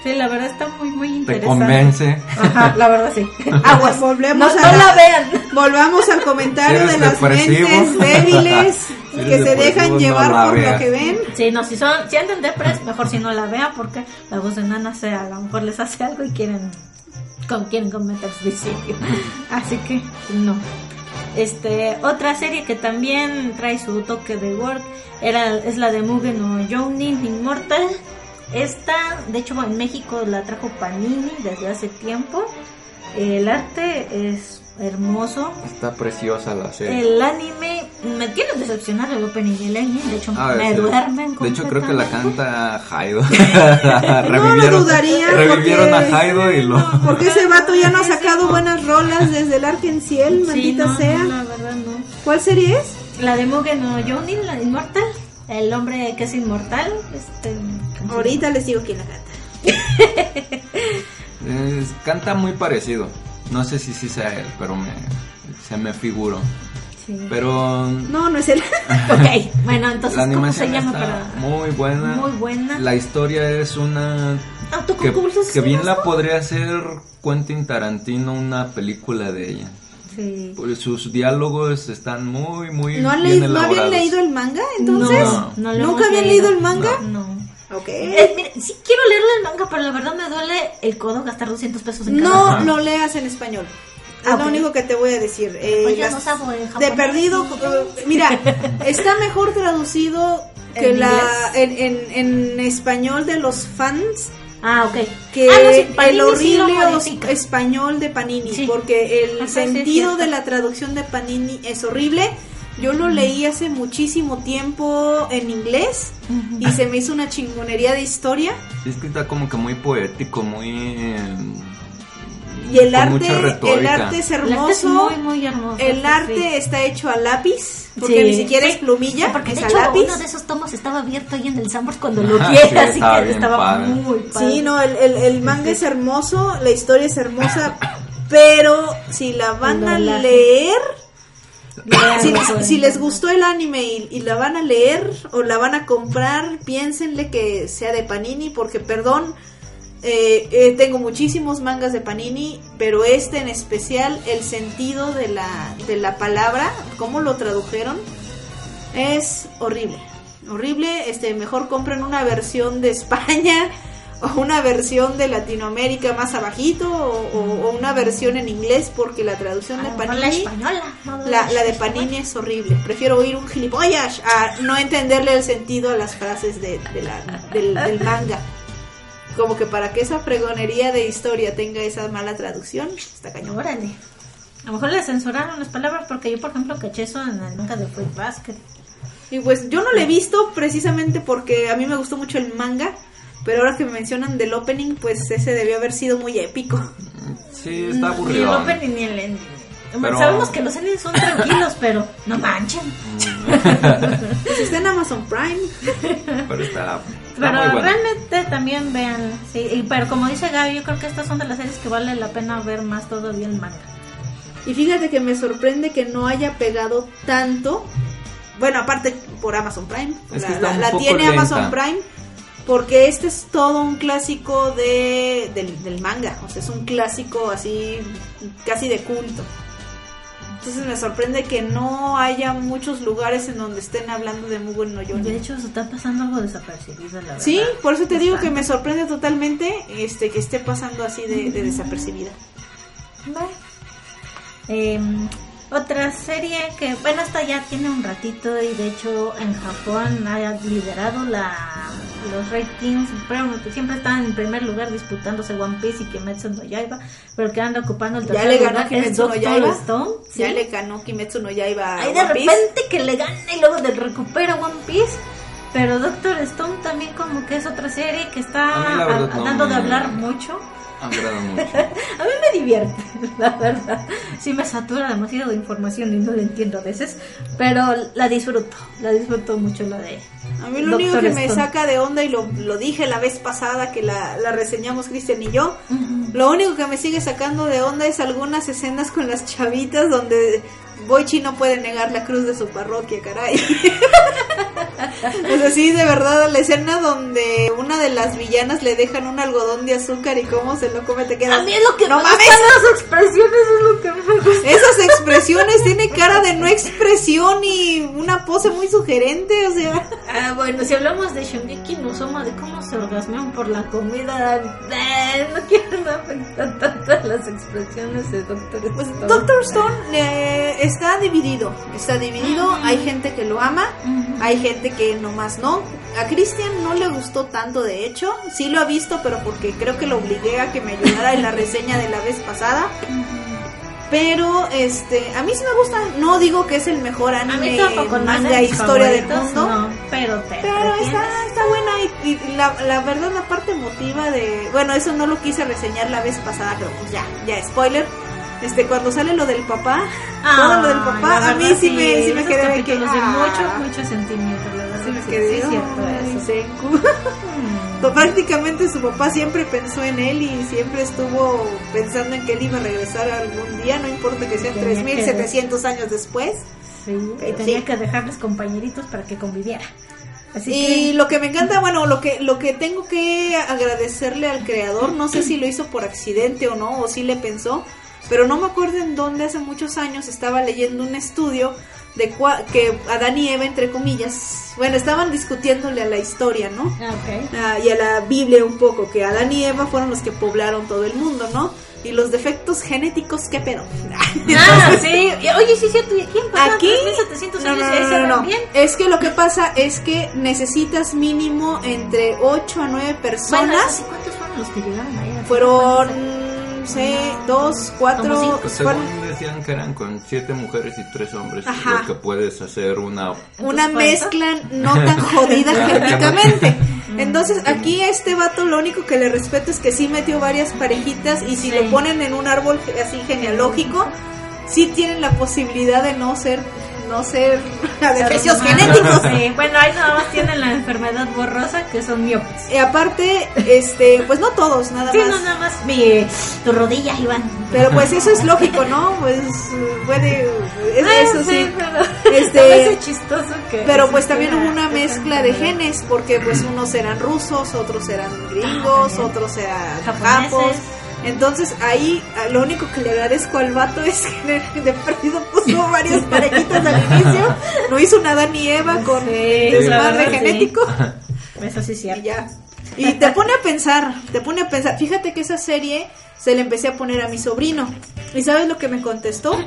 Sí, la verdad está muy, muy Te interesante. convence. Ajá, la verdad sí. Aguas, volvemos No, a no la vean. Volvamos al comentario ¿Eres de las depresivo? mentes débiles que se depresivo, dejan no llevar la por lo que ven. Sí, no, si son, si andan depres, mejor si no la vean porque la voz de Nana se a lo mejor les hace algo y quieren, con, quieren cometer suicidio. Así que no. Este, otra serie que también trae su toque de work era, es la de Mugen no Jounin Immortal. Esta, de hecho, en México la trajo Panini desde hace tiempo. El arte es hermoso. Está preciosa la serie. El anime me tiene decepcionado el opening y el ending. De hecho, Ah, me sí. duermen De hecho, creo que la canta Haido. No lo dudaría. Revivieron porque- a Haido y lo. Porque ese vato ya no ha sacado buenas rolas desde el Arkenciel, Sí, maldita no, sea. no, la verdad no. ¿Cuál serie es? La de Mugen no Jounin, la inmortal. El hombre que es inmortal. Este, Ahorita les digo quién la canta. Es- canta muy parecido. No sé si sí sea él, pero me, se me figuró. Sí. Pero No, no es él. Ok, bueno, entonces, la ¿cómo animación se llama está para...? muy buena. Muy buena. La historia es una que, que bien la podría hacer Quentin Tarantino una película de ella. Sí. Pues sus diálogos están muy muy ¿No, han bien leído- ¿no habían leído el manga entonces? No. no lo ¿Nunca habían leído. leído el manga? No. Ok. Eh, mire, sí quiero leerle el manga, pero la verdad me duele el codo gastar 200 pesos en No lo leas en español. Es Ah, lo único que te voy a decir. Eh, Pues las- no sabo en de japonés. perdido, eh, mira, está mejor traducido que ¿En la en, en, en español de los fans Ah, ok. que Ah, no, sí, el horrible español de Panini, Sí. porque el sentido de la traducción de Panini es horrible. Yo lo leí hace muchísimo tiempo en inglés y se me hizo una chingonería de historia. Sí, es que está como que muy poético, muy eh, Y el arte, el arte es El arte es hermoso. muy, muy hermoso. El arte sí. está hecho a lápiz, porque Sí. ni siquiera es plumilla, Sí, porque es de a hecho lápiz. uno de esos tomos estaba abierto ahí en el Sandbox cuando lo Ah, quiera, sí, así estaba que estaba padre. muy padre. Sí, no, el, el, el manga es hermoso, la historia es hermosa, pero si la van El a leer, si, si les gustó el anime y, y la van a leer o la van a comprar, piénsenle que sea de Panini, porque perdón, eh, eh, tengo muchísimos mangas de Panini, pero este en especial, el sentido de la, de la palabra, cómo lo tradujeron, es horrible. Horrible, este, mejor compren una versión de España o una versión de Latinoamérica más abajito o, o- o una versión en inglés porque la traducción de Panini la española. la, la de Panini es horrible. Prefiero oír un gilipollas a no entenderle el sentido a las frases de, de la- del, del manga. Como que para que esa fregonería de historia tenga esa mala traducción, está cañón. Órale. A lo mejor le censuraron las palabras porque yo, por ejemplo, caché eso en el manga de Fruit Basket. Y pues yo no lo he visto precisamente porque a mí me gustó mucho el manga. Pero ahora que me mencionan del opening, pues ese debió haber sido muy épico. Sí, está Ni el aburrido. opening ni el ending. Pero- Sabemos que los endings son tranquilos, pero no manchen. Pues está en Amazon Prime. Pero está, está Pero muy bueno. realmente también vean, sí, y- pero como dice Gaby, yo creo que estas son de las series que vale la pena ver más todavía el manga. Y fíjate que me sorprende que no haya pegado tanto. Bueno, aparte por Amazon Prime. Es la que está la- un la poco tiene lenta. Amazon Prime. Porque este es todo un clásico de, del, del manga. O sea, es un clásico así, casi de culto. Entonces me sorprende que no haya muchos lugares en donde estén hablando de Mugen no De Yoni. hecho, se está pasando algo desapercibido, la verdad. Sí, por eso te digo que me sorprende totalmente este que esté pasando así de, de desapercibida. Bueno. Em, otra serie que, bueno, esta ya tiene un ratito y de hecho en Japón ha liderado la, los ratings, pero siempre están en primer lugar disputándose One Piece y Kimetsu no Yaiba, pero que anda ocupando el Ya tercer le ganó lugar es Kimetsu no Yaiba. Stone. ¿sí? Ya le ganó Kimetsu no Yaiba a Ay, de One Piece. repente que le gane y luego de recupera One Piece. Pero Doctor Stone también como que es otra serie que está a- no dando de hablar mucho. Agrada mucho. A mí me divierte, la verdad. Sí me satura demasiado de información y no la entiendo a veces, pero la disfruto, la disfruto mucho la de... A mí lo Doctor único que me saca de onda, y lo, lo dije la vez pasada que la, la reseñamos Cristian y yo, lo único que me sigue sacando de onda es algunas escenas con las chavitas donde Boichi no puede negar la cruz de su parroquia, caray. es así, de verdad, la escena donde una de las villanas le dejan un algodón de azúcar y cómo se lo come, te quedas... A mí es lo que ¡No me mames! las expresiones, es lo que me gusta. Esas expresiones, tiene cara de no expresión y una pose muy sugerente, o sea... Ah, bueno, si hablamos de Shingeki no Soma, de cómo se orgasmean por la comida, eh, no quiero no afectar tanto las expresiones de Doctor Pues Stone. Doctor Stone eh, está dividido, está dividido, hay gente que lo ama, hay gente que nomás no. A Christian no le gustó tanto, de hecho, sí lo ha visto, pero porque creo que lo obligué a que me ayudara en la reseña de la vez pasada. Pero este, a mí sí me gusta, no digo que es el mejor anime, tampoco no es de manga, mis historia del mundo. no, pero te Pero está, está buena y, y la, la verdad la parte emotiva de... Bueno, eso no lo quise reseñar la vez pasada, pero pues ya, ya, spoiler. Este, cuando sale lo del papá, todo lo del papá, a mí sí me, sí me quedé que... ah, mucho, mucho sentimiento, la verdad. sí me quedé sí, es cierto eso. To- Prácticamente su papá siempre pensó en él y siempre estuvo pensando en que él iba a regresar algún día, no importa que sean Tenía que 3700 años después. Sí, y tenía que dejarles compañeritos para que conviviera. Así Y que lo que me encanta, bueno, lo que lo que tengo que agradecerle al creador, no sé si lo hizo por accidente o no, o si le pensó, pero no me acuerdo en dónde hace muchos años estaba leyendo un estudio de cua- que Adán y Eva, entre comillas, bueno, estaban discutiéndole a la historia, ¿no? Ah, ok. Ah, y a la Biblia un poco, que Adán y Eva fueron los que poblaron todo el mundo, ¿no? Y los defectos genéticos, ¿qué pedo? Ah, sí. Oye, sí, es cierto. ¿Y quién pasó Aquí 1700 no, años no, no, no, no. Es que lo que pasa es que necesitas mínimo entre 8 a 9 Bueno, personas. ¿sí ¿cuántos fueron los que llegaron ahí? Fueron, sé, dos, cuatro. Como Pues fueron según decían que eran con siete mujeres y tres hombres, Ajá. lo que puedes hacer una... una mezcla no tan jodida genéticamente. Entonces aquí a este vato lo único que le respeto es que sí metió varias parejitas y si Sí. lo ponen en un árbol así genealógico, sí tienen la posibilidad de no ser, no ser Hermanos, genéticos. Sí, bueno, ahí nada más tienen la enfermedad borrosa que son miopes. Y aparte, este, pues no todos, nada Sí, más. no, nada más mi, tu rodilla, Iván. Pero pues eso es lógico, ¿no? Pues puede, es- Ah, eso sí. pero Este- parece chistoso que Pero pues también hubo una mezcla de genes, porque pues unos eran rusos, otros eran gringos, también. otros eran Japoneses. japos. Entonces ahí lo único que le agradezco al vato es que de- de perdido puso varias parejitas al inicio. No hizo una Adán y Eva con Sí, desmadre sí. genético. Eso sí es Y cierto. ya. Y te pone a pensar, te pone a pensar. Fíjate que esa serie se le empecé a poner a mi sobrino. ¿Y sabes lo que me contestó?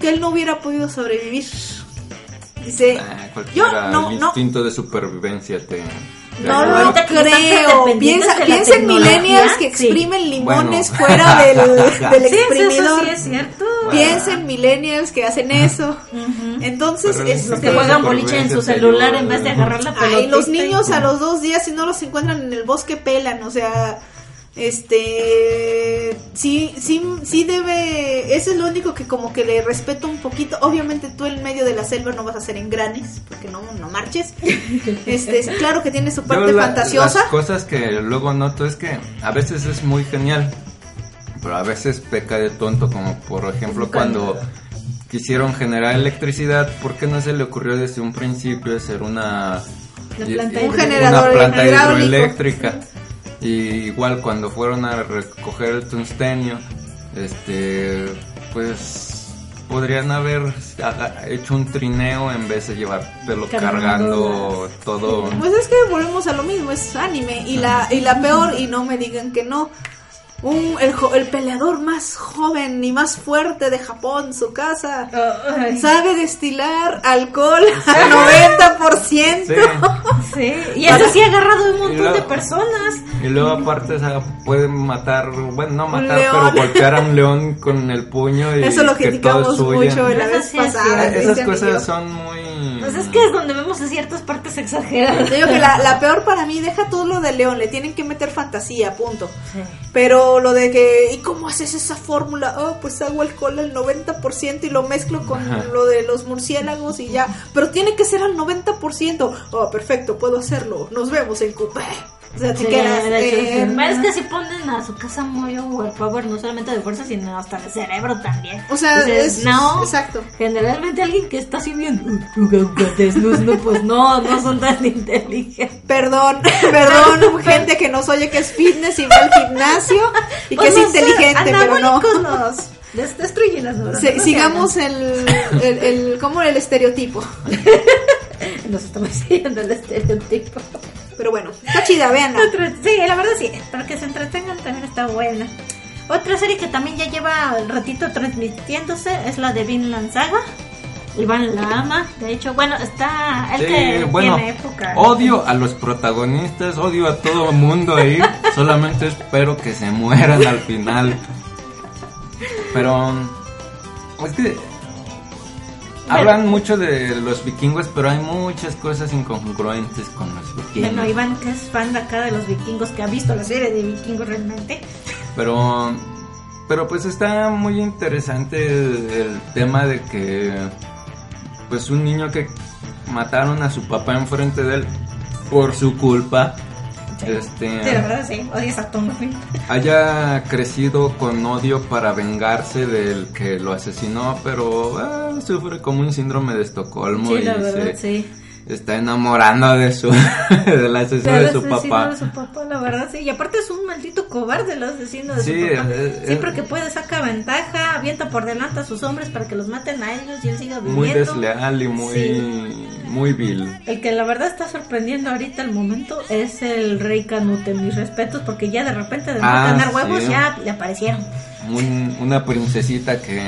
Que él no hubiera podido sobrevivir. Dice, Ah, yo cualquiera, no, el no, instinto de supervivencia te... no ayuda. lo creo. Piensa, piensa en millennials que sí. exprimen limones Bueno. fuera del, del Sí, eso exprimidor. sí es cierto. Piensa en millennials que hacen eso. Entonces, Pero el es que juegan boliche en su celular en vez de agarrar la pelota. Ay, los niños a los dos días si no los encuentran en el bosque pelan, o sea, este, sí, sí, sí debe, eso es lo único que como que le respeto un poquito. Obviamente tú en medio de la selva no vas a hacer engranes, porque no, no marches. Este, es claro que tiene su Yo parte la- fantasiosa. Las cosas que luego noto es que a veces es muy genial, pero a veces peca de tonto, como por ejemplo cuando quisieron generar electricidad, ¿por qué no se le ocurrió desde un principio hacer una, planta Un una planta hidroeléctrica? Y igual cuando fueron a recoger el tungstenio, este, pues podrían haber hecho un trineo en vez de llevártelo Cargando cargando todo. Pues es que volvemos a lo mismo, es anime. Y la, y la peor, y no me digan que no, un, el, jo- el peleador más joven y más fuerte de Japón, su casa. Sabe destilar alcohol al 90%. Sí. sí. Y eso sí ha agarrado un montón luego- de personas. Y luego aparte, o sea, pueden matar, bueno, no matar, pero golpear a un león con el puño y Eso lo que todo criticamos es mucho la vez pasada. Esas cosas son muy... Pues es que es donde vemos ciertas partes exageradas. Te digo que la, la peor para mí, deja todo lo de León, le tienen que meter fantasía, punto. Sí. Pero lo de que, ¿y cómo haces esa fórmula? Oh, pues hago alcohol al 90% y lo mezclo con Ajá. lo de los murciélagos y ya. Pero tiene que ser al 90%. Oh, perfecto, puedo hacerlo. Nos vemos en Coupé. O sea, te quedas. eh, es que si ponen a su casa muy overpower, no solamente de fuerza, sino hasta de cerebro también. O sea, Entonces, es- no. exacto. Generalmente alguien que está así bien "Uh, uga, uga, desnudo, no, pues no, no son tan inteligentes. Perdón, perdón, gente que nos oye que es fitness y va al gimnasio y que Pues es inteligente, pero no. los destruyen las neuronas. Se- sigamos el, el, el, como el estereotipo. Nos estamos siguiendo el estereotipo. Pero bueno, está chida, véanla. Otra- sí, la verdad sí, para que se entretengan también está buena. Otra serie que también ya lleva el ratito transmitiéndose es la de Vinland Saga. Iván la ama, de hecho, bueno, está el Sí, que bueno, tiene época. odio a los protagonistas, odio a todo el mundo ahí, solamente espero que se mueran al final. Pero es que hablan mucho de los vikingos, pero hay muchas cosas incongruentes con los vikingos. Bueno, Iván, que es fan de acá de los vikingos, que ha visto la serie de vikingos realmente. Pero, pero pues está muy interesante el, el tema de que, pues un niño que mataron a su papá enfrente de él por su culpa, este, Sí, la verdad sí, odias a Thorfinn. haya crecido con odio para vengarse del que lo asesinó, pero ah, sufre como un síndrome de Estocolmo Sí, y la verdad, se sí. Está enamorando de su del asesino de su asesino papá. de su papá, la verdad, sí. Y aparte es un maldito cobarde el asesino de Sí, su papá. Siempre que puede saca ventaja, avienta por delante a sus hombres para que los maten a ellos y él siga viviendo. Muy desleal y muy Sí. muy vil. El que la verdad está sorprendiendo ahorita al momento es el rey Canute. Mis respetos, porque ya de repente de no Ah, tener huevos sí. ya le aparecieron. Un- una princesita que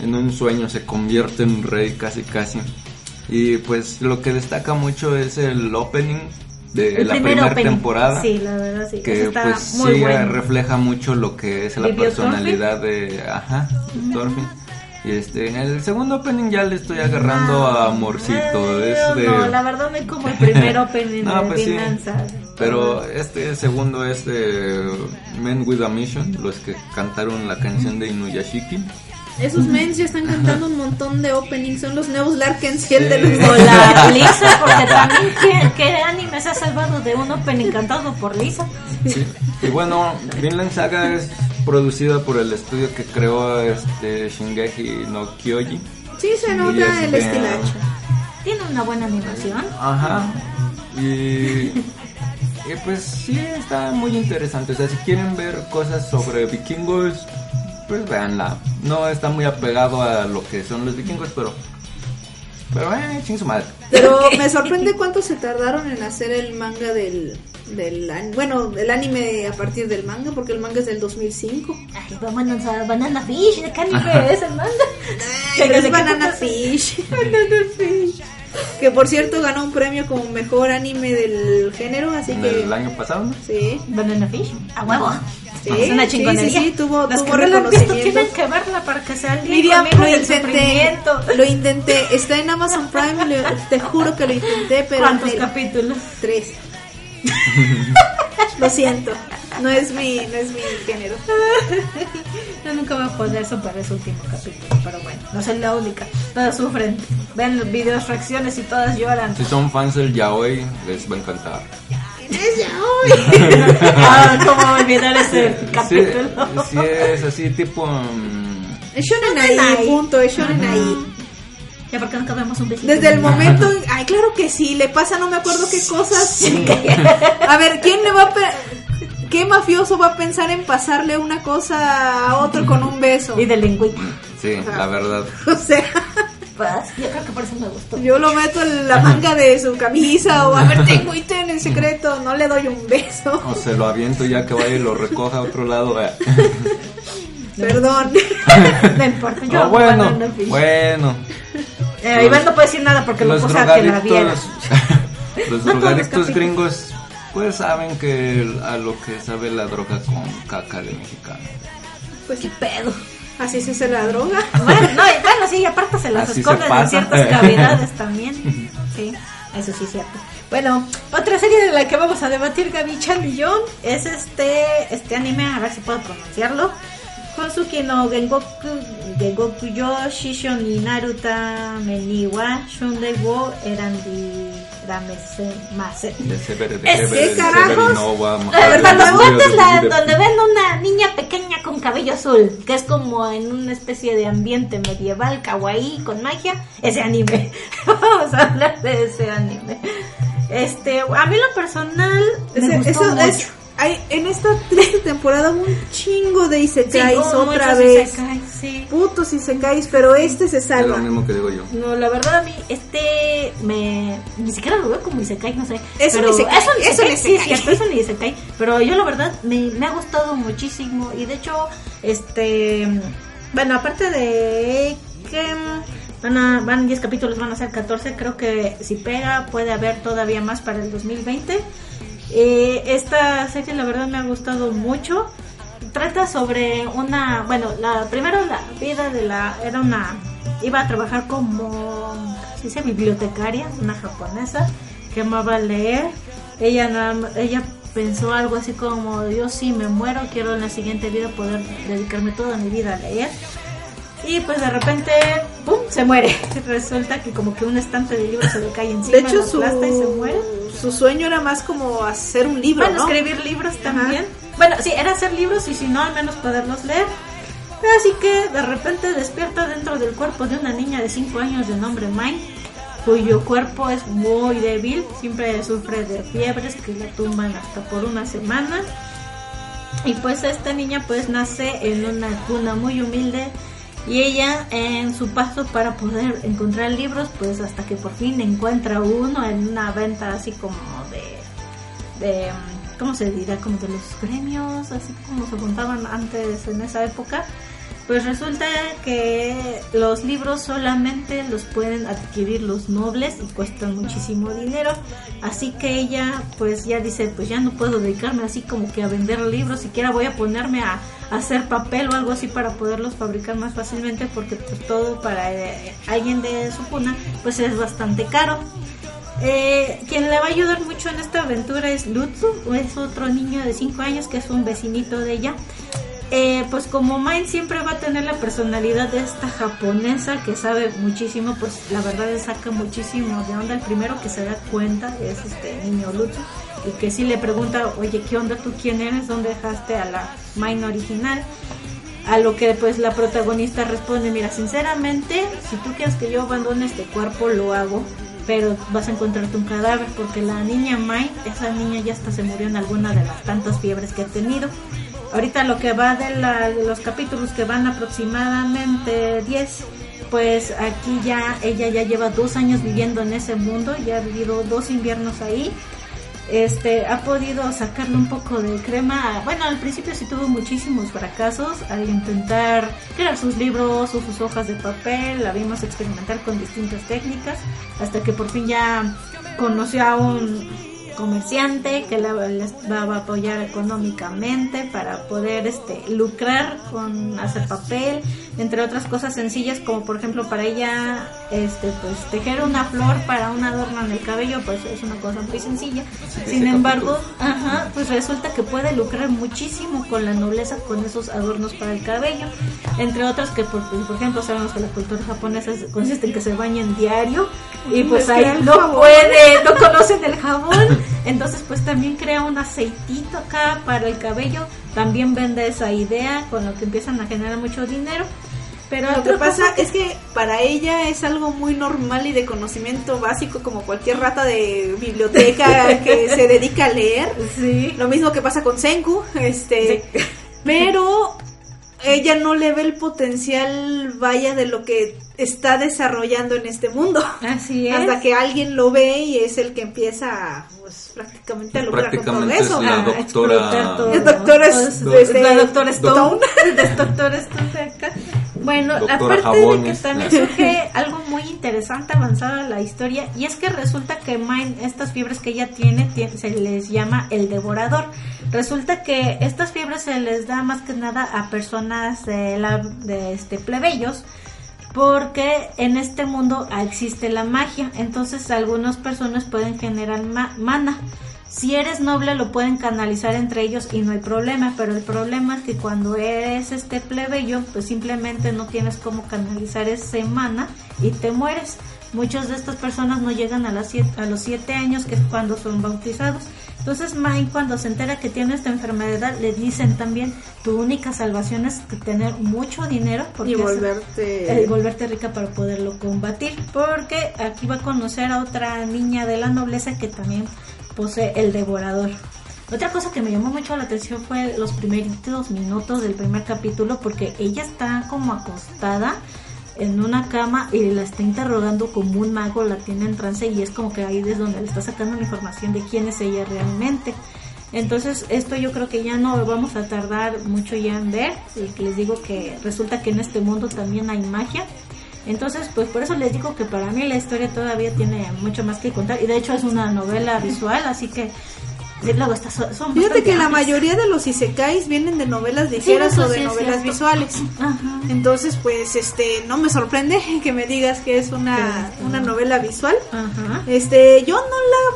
en un sueño se convierte en rey casi casi. Y pues lo que destaca mucho es el opening de El la primer primera temporada. Sí, la verdad sí. que pues sí bueno. refleja mucho lo que es la ¿Vivió personalidad de ajá de Thorfinn. y este en el segundo opening ya le estoy agarrando a amorcito es de No, la verdad no es como el primer opening No, de pues sí. Saga. pero este segundo es de Men with a Mission los que cantaron la canción de Inuyashiki Esos mens ya están cantando un montón de openings. Son los nuevos Larkensiel de los O la Lisa, porque también ¿qué, qué anime se ha salvado de un opening cantado por Lisa? Sí. y bueno Vinland Saga es producida por el estudio que creó este Shingeki no Kyoji Sí, se Y nota el estilacho. Tiene una buena animación. Ajá. Y, y pues sí, está muy interesante. O sea, si quieren ver cosas sobre vikingos, pues véanla. No está muy apegado a lo que son los vikingos, pero... Pero, eh, ching su madre. Pero me sorprende cuánto se tardaron en hacer el manga del, del bueno, el anime a partir del manga, porque el manga es del 2005. Ay, vámonos a Banana Fish, ¿de qué anime es el manga? Ay, pero es Banana Fish. Banana Fish. Que por cierto ganó un premio como mejor anime del género, así En que el año pasado, ¿no? sí. Banana Fish, a huevo. Sí, es una sí, chingonería. sí, sí, tuvo- Las tuvo que no reconocimiento. tienen que verla para que se alíen Miriam, lo intenté, lo intenté, está en Amazon Prime, lo- te juro que lo intenté, pero ¿Cuántos capítulos? tres. lo siento, no es mi, no es mi género. Yo nunca voy a poder superar ese último capítulo, pero bueno, no soy la única. Todas sufren, ven los videos, reacciones y todas lloran. Si son fans del yaoi, les va a encantar. Es ya hoy. Ah, ¿Cómo olvidar ese capítulo? sí es así, tipo... Es shonen ahí, punto, es shonen ahí. Ya porque nunca vemos un besito. Desde el momento, ay, claro que sí, le pasa no me acuerdo qué cosas. A ver, ¿quién le va a qué mafioso va a pensar en pasarle una cosa a otro con un beso? Y de lengüita. Sí, la verdad. O sea, Pues, yo creo que por eso me gustó. yo lo meto en la manga de su camisa o a ver, tengo y ten en secreto, no le doy un beso. O se lo aviento ya que vaya y lo recoja a otro lado. eh. Perdón. No importa, yo Ah, amo bueno, bueno. Eh, Iván no puede decir nada porque lo los puso a que la viera. drogadictos, los drogadictos gringos, pues saben que el- a lo que sabe la droga con caca de mexicano. Pues ¿Qué pedo? así se hace la droga. Bueno, no, y bueno, sí, y aparte se las esconden en ciertas cavidades también. Sí, eso sí es cierto. Bueno, otra serie de la que vamos a debatir Gaby, Chan y yo es este este anime, a ver si puedo pronunciarlo. Konsuki no Gengoku, Gengoku yo Shisho ni Naruta Meni wa Shundai wo Ramese Mase. De Sever, de Es que carajos. Donde ven una niña pequeña con cabello azul, que es como en una especie de ambiente medieval, kawaii, con magia, ese anime. Vamos a hablar de ese anime. Este, a mí lo personal me Ese- gustó eso mucho. es, hay, en esta triste temporada hubo un chingo de Sí, isekais hubo otra vez. isekais, sí. Putos isekais, pero este se Es lo salva. mismo que digo yo. No, la verdad a mí este me ni siquiera lo veo como isekai, no sé. Es un pero isekai, es un es un isekai, sí, es isekai. es un isekai, pero yo la verdad me, me ha gustado muchísimo y de hecho este bueno, aparte de que van a van 10 capítulos, van a ser 14, creo que si pega puede haber todavía más para el 2020. Eh, esta serie la verdad me ha gustado mucho trata sobre una, bueno, la primero la vida de la era una iba a trabajar como ¿cómo se dice bibliotecaria, una japonesa que amaba leer. Ella ella pensó algo así como yo si me muero quiero en la siguiente vida poder dedicarme toda mi vida a leer. Y pues de repente, ¡pum! se muere. Resulta que como que un estante de libros se le cae encima, De hecho, su, y se muere. su sueño era más como hacer un libro, Bueno, ¿no? escribir libros también. Bueno, sí, era hacer libros y si no, al menos poderlos leer. Así que de repente despierta dentro del cuerpo de una niña de 5 años de nombre Mine, cuyo cuerpo es muy débil, siempre sufre de fiebres que la tumban hasta por una semana. Y pues esta niña pues nace en una cuna muy humilde y ella en su paso para poder encontrar libros pues hasta que por fin encuentra uno en una venta así como de de cómo se dirá como de los gremios así como se juntaban antes en esa época pues resulta que los libros solamente los pueden adquirir los nobles y cuestan muchísimo dinero. Así que ella pues ya dice, pues ya no puedo dedicarme así como que a vender libros, siquiera voy a ponerme a, hacer papel o algo así para poderlos fabricar más fácilmente porque pues todo para eh, alguien de su cuna pues es bastante caro. Eh, quien le va a ayudar mucho en esta aventura es Lutsu, es otro niño de 5 años que es un vecinito de ella. Eh, pues como Mine siempre va a tener la personalidad de esta japonesa que sabe muchísimo, pues la verdad saca muchísimo de onda. El primero que se da cuenta es este niño Lutsu y que sí le pregunta, oye, ¿qué onda tú quién eres? ¿Dónde dejaste a la Mine original? A lo que pues la protagonista responde, mira, sinceramente, si tú quieres que yo abandone este cuerpo, lo hago, pero vas a encontrarte un cadáver porque la niña Mai, esa niña ya hasta se murió en alguna de las tantas fiebres que ha tenido. Ahorita lo que va de, la- los capítulos que van aproximadamente 10, pues aquí ya ella ya lleva dos años viviendo en ese mundo, ya ha vivido dos inviernos ahí este ha podido sacarle un poco de crema. Bueno, al principio sí tuvo muchísimos fracasos al intentar crear sus libros o sus hojas de papel. La vimos experimentar con distintas técnicas hasta que por fin ya conoció a un comerciante que la, les va a apoyar económicamente para poder este lucrar con hacer papel entre otras cosas sencillas como por ejemplo para ella este pues tejer una flor para un adorno en el cabello pues es una cosa muy sencilla. Sin embargo ajá pues resulta que puede lucrar muchísimo con la nobleza con esos adornos para el cabello entre otras que por, por ejemplo sabemos que la cultura japonesa es- consiste en que se bañen diario y pues Es ahí no puede no conocen el jabón. Entonces pues también crea un aceitito acá para el cabello. También vende esa idea con lo que empiezan a generar mucho dinero pero Lo que pasa que- es que para ella es algo muy normal y de conocimiento básico como cualquier rata de biblioteca que se dedica a leer. sí Lo mismo que pasa con Senku, este, pero ella no le ve el potencial, vaya, de lo que está desarrollando en este mundo. así es Hasta que alguien lo ve y es el que empieza a, pues, prácticamente a lucrar con todo eso. es la doctora- todo. Es doctora Es- es- es este, la doctora Stone. Stone. Es doctora Stone de acá. Bueno, aparte de que también surge algo muy interesante avanzada la historia y es que resulta que Mine, estas fiebres que ella tiene, tie- se les llama el devorador. Resulta que estas fiebres se les da más que nada a personas de, la, de este plebeyos porque en este mundo existe la magia, entonces algunas personas pueden generar ma- mana. Si eres noble lo pueden canalizar entre ellos y no hay problema, pero el problema es que cuando eres este plebeyo, pues simplemente no tienes cómo canalizar ese mana y te mueres. Muchas de estas personas no llegan a, las siete- a los 7 años, que es cuando son bautizados. Entonces Mike cuando se entera que tiene esta enfermedad le dicen también tu única salvación es tener mucho dinero porque Y volverte rica para poderlo combatir. Porque aquí va a conocer a otra niña de la nobleza que también posee el devorador. Otra cosa que me llamó mucho la atención fue los primeritos minutos del primer capítulo porque ella está como acostada en una cama y la está interrogando como un mago, la tiene en trance y es como que ahí es donde le está sacando la información de quién es ella realmente. Entonces esto yo creo que ya no vamos a tardar mucho ya en ver y les digo que resulta que en este mundo también hay magia. Entonces pues por eso les digo que para mí la historia todavía tiene mucho más que contar y de hecho es una novela visual así que luego está, son Fíjate que la amplias. mayoría de los isekais vienen de novelas ligeras o de sí novelas visuales. Ajá. Entonces, pues, este, no me sorprende que me digas que es una, una novela visual. Ajá. Este, yo no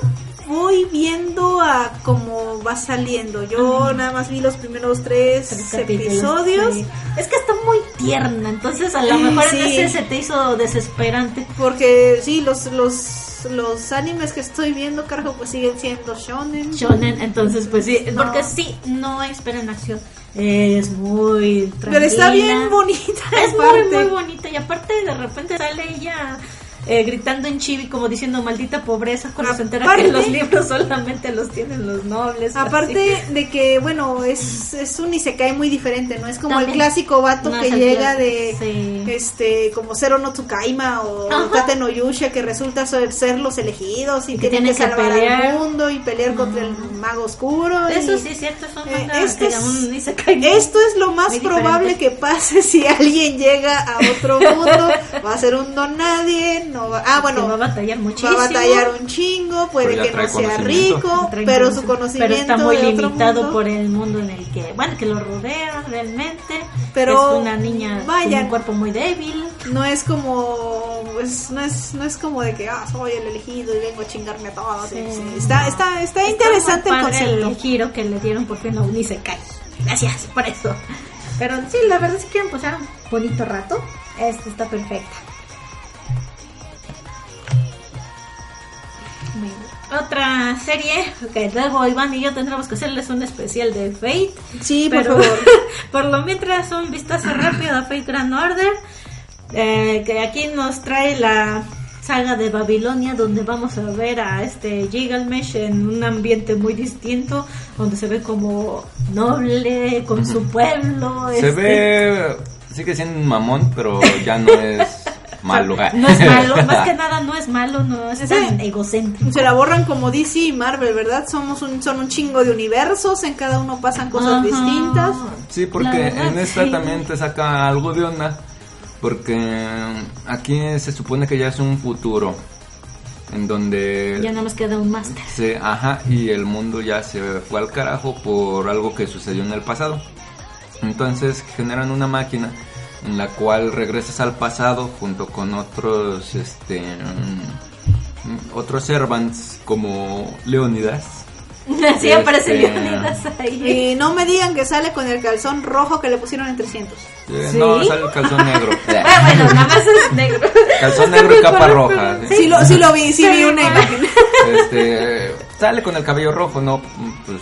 la voy viendo a cómo va saliendo. Yo nada más vi los primeros tres, episodios. sí. Es que está muy tierna, entonces a lo mejor sí. en ese se te hizo desesperante. Porque sí, los, los, los animes que estoy viendo, carajo, pues siguen siendo shonen. Shonen, entonces pues sí, No. porque sí, no esperen acción. Es muy tranquila. Pero está bien bonita. Es muy, muy bonita. Y aparte, de repente sale ella eh, gritando en chibi, como diciendo maldita pobreza, cuando se entera Aparte- que los libros solamente los tienen los nobles. Aparte de que, bueno, es, es un isekai muy diferente, ¿no? Es como También. el clásico vato No que llega de, sí. este, como Zero no Tsukaima o Ajá. Tate no Yusha, que resulta ser, ser los elegidos y Que tienen que tienen que salvar al mundo y pelear contra el mago oscuro. y- Eso sí es cierto, Eh, esto es- Esto lo más probable diferente. que pase si alguien llega a otro mundo. Va a ser un don nadie. No va, ah, bueno, va a batallar va muchísimo. a batallar un chingo. Puede que no sea rico, pero su conocimiento pero está muy de otro limitado mundo- por el mundo en el que bueno que lo rodea realmente Pero, es una niña vaya. con un cuerpo muy débil No es como. pues, no, es, no es como de que ah, soy el elegido y vengo a chingarme a todos. Sí. Sí, Está, está, está interesante el concepto. el giro que le dieron por fin a un Isekai. Gracias por eso. Pero sí, la verdad si quieren pasar un bonito rato, esta está perfecta. Otra serie que luego Iván y yo tendremos que hacerles un especial de Fate. Sí, por Pero favor. por lo mientras un vistazo rápido a Fate Grand Order, eh, que aquí nos trae la saga de Babilonia, donde vamos a ver a este Gilgamesh en un ambiente muy distinto, donde se ve como noble con su pueblo. Se este, ve. Sigue siendo un mamón, pero ya no es malo. No es malo, más que nada no es malo, no es tan egocéntrico. Se la borran como DC y Marvel, ¿verdad? Somos un, son un chingo de universos, en cada uno pasan cosas Ajá. distintas. Sí, porque verdad, en esta sí. también te saca algo de onda. Porque aquí se supone que ya es un futuro. En donde. Ya nada más queda un máster. se, ajá, y el mundo ya se fue al carajo por algo que sucedió en el pasado. Entonces generan una máquina en la cual regresas al pasado junto con otros, este, mm, otros servants como Leonidas. Sí, aparece Este- Leonidas ahí. Y no me digan que sale con el calzón rojo que le pusieron en 300. Eh, ¿Sí? No, sale el calzón negro. Ah, bueno, nada más es negro. calzón negro y capa roja. ¿sí? Sí, lo, sí lo vi, sí vi una imagen. Este, sale con el cabello rojo, no, pues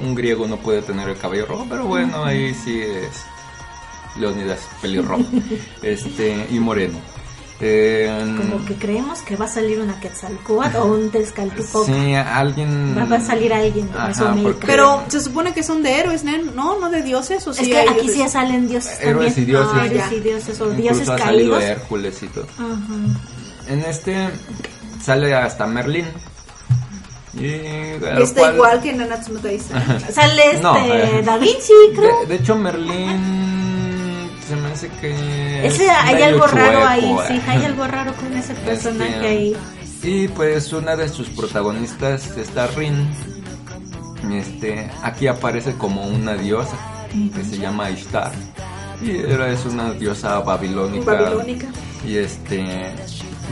un griego no puede tener el cabello rojo, pero bueno, ahí sí es Leonidas pelirrojo, este, y moreno. Eh, Como que creemos que va a salir una Quetzalcóatl o un Tezcatlipoca. sí, alguien Va, va a salir alguien Ajá, porque- Pero se supone que son de héroes, ¿no? No de dioses, o Es sí que hay aquí dioses? sí salen dioses Héroes también. y dioses. Ah, héroes ya. y dioses o incluso dioses ha salido caídos. Hércules y todo. Ajá. En este sale hasta Merlín. Y Está cual- igual que en Nanatsu. Sale este No, eh. Da Vinci, creo. De, de hecho, Merlín se me hace que. Ese es hay algo raro chueco, ahí, eh. sí, hay algo raro con ese personaje Este, ahí. Y pues una de sus protagonistas está Rin. Este, aquí aparece como una diosa que se llama Ishtar. Y era es una diosa babilónica. Babilónica. Y este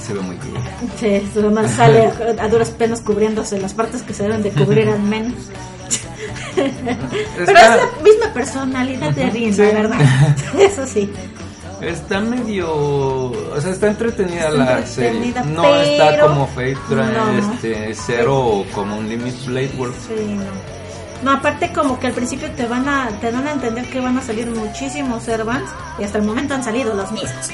se ve muy bien. Sí, sale a, a duras penas cubriéndose las partes que se deben de cubrir al menos. Pero Está- es la misma personalidad de Rin, Sí. la verdad. Eso sí. Está medio, o sea, está entretenida Está la entretenida, serie. No está como Fate, No. este, Zero o como un Limit Blade World. Sí, no. No, aparte como que al principio te van a te dan a entender que van a salir muchísimos servants y hasta el momento han salido los mismos.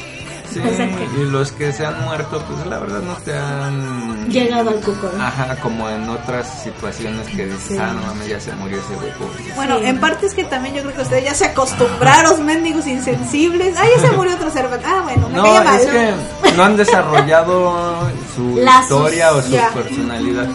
Sí, O sea que- y los que se han muerto, pues la verdad no te han Llegado al cuco. ¿no? Ajá, como en otras situaciones que dices, Sí. ah, no mames, ya se murió ese güey. pobre". Bueno, Sí. en parte es que también yo creo que ustedes ya se acostumbraron, mendigos insensibles. Ah, ya se murió otro servant. Ah, bueno, me No, caía mal. es que no han desarrollado su Lazos. historia o su Ya. personalidad.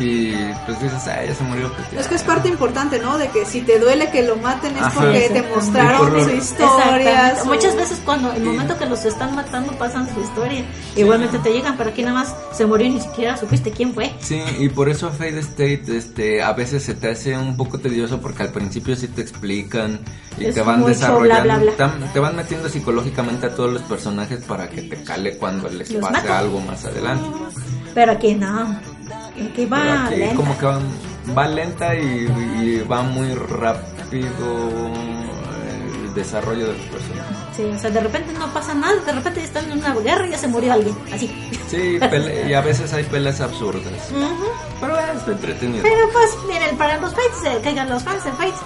Y pues dices, ah, ya se murió. Pues, ya. Es que es parte importante, ¿no? De que si te duele que lo maten es Ajá. porque te mostraron su historia. Su- Muchas veces cuando el momento que los están matando pasan su historia. Igualmente te llegan, pero aquí nada más se murió y ni siquiera supiste quién fue. Sí, y por eso Fade State este, a veces se te hace un poco tedioso porque al principio sí te explican y Es te van desarrollando, bla, bla, bla. tam- te van metiendo psicológicamente a todos los personajes para que te cale cuando les Los pase algo más adelante. Pero aquí no. Que va aquí lenta. como que va, va lenta y, y va muy rápido el desarrollo de los personajes. Sí, o sea, de repente no pasa nada, de repente están en una guerra y ya se murió alguien, así. Sí, y a veces hay peleas absurdas. Ujú. Pero es entretenido. Pero pues, miren, para los fights, eh, que hagan los fans de fights,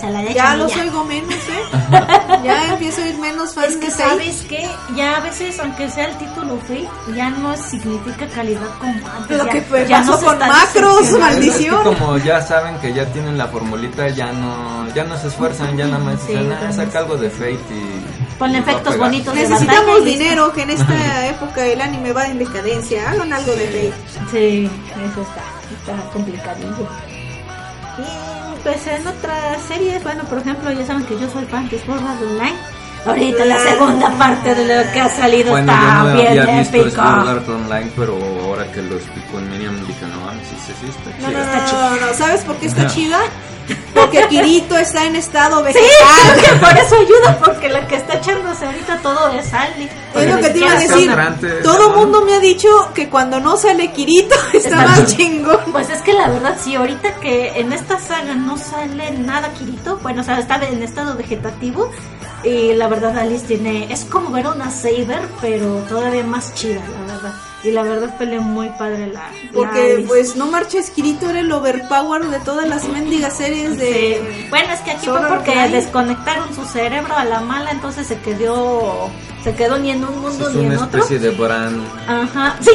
se la echan Ya los oigo menos, ¿eh? ya empiezo a ir menos Es que Fate. sabes que ya a veces, aunque sea el título Fate, ya no significa calidad como antes. Lo ya- que fue- ya pasó no con Macros, maldición. Es que como ya saben que ya tienen la formulita, ya no, ya no se esfuerzan, ya nada más Sí, dicen, ah, saca algo de Fate y... Ponle efectos pegar". bonitos Necesitamos dinero, que en esta época el anime va en decadencia. Hagan algo de Fate. Sí, eso está, está complicadillo. Pues en otras series, bueno, por ejemplo, ya saben que yo soy fan de Sword Art Online. Ahorita la segunda parte de lo que ha salido Bueno, está yo no había visto épico. Sword Art Online, pero ahora que lo explicó en Miriam dije, no, sí, sí, sí, está No, chido. no, no, no, no. ¿Sabes por qué está chida? Porque Kirito está en estado Sí, vegetal. creo que por eso ayuda, porque la que está echándose ahorita todo es Ali. Es lo que te iba a decir. Todo mundo me ha dicho que cuando no sale Kirito está Está más chido. chingón. Pues es que la verdad, sí, ahorita que en esta saga no sale nada Kirito, bueno, o sea, está en estado vegetativo. Y la verdad, Alice tiene. Es como ver una Saber, pero todavía más chida, la verdad. Y la verdad, pelea muy padre la. Porque, pues, no marches, Kirito era el overpower de todas las mendigas series de... Sí. Bueno, es que aquí fue porque desconectaron su cerebro a la mala, entonces se quedó. Se quedó ni en un mundo Es ni en una otro. especie de Bran. Ajá, sí.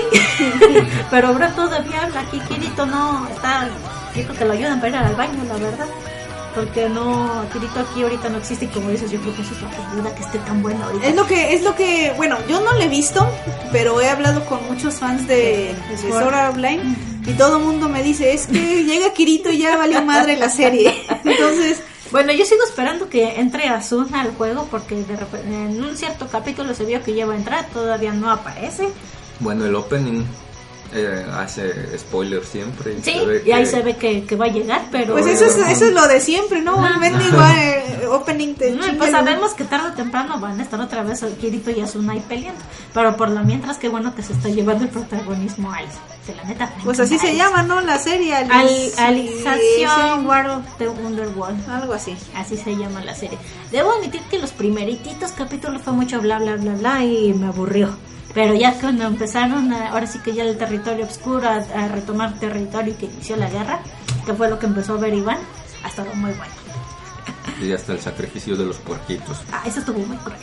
Pero Bran todavía habla aquí, Kirito no está. Dijo que lo ayudan para ir al baño, la verdad. Porque no, Kirito aquí ahorita no existe y como dices, yo creo que eso es lo que ayuda que esté tan buena ahorita. Es lo que, es lo que, bueno, yo no lo he visto, pero he hablado con muchos fans de, de Sword Art Online y todo el mundo me dice, es que llega Kirito y ya valió madre la serie. Entonces, Bueno, yo sigo esperando que entre Asuna al juego porque de repente, en un cierto capítulo se vio que ya va a entrar, todavía no aparece. Bueno, el opening eh, hace spoiler siempre. y Sí, y ahí que- se ve que, que va a llegar, pero... pues eso es, eso es lo de siempre, ¿no? Un mendigo eh, opening te No, chinga pues sabemos que tarde o temprano van a estar otra vez Kirito y Asuna ahí peleando. Pero por lo mientras, qué bueno que se está llevando el protagonismo a Alice. Que la neta. Pues así se llama, ¿no? La serie. Alización sí, World of the Underworld. Algo así. Así se llama la serie. Debo admitir que los primerititos capítulos fue mucho bla bla bla bla y me aburrió. Pero ya cuando empezaron, a- ahora sí que ya el territorio oscuro, a, a retomar territorio que inició la guerra, que fue lo que empezó a ver Iván, ha estado muy bueno. Y hasta el sacrificio de los puerquitos. Ah, eso estuvo muy cruel.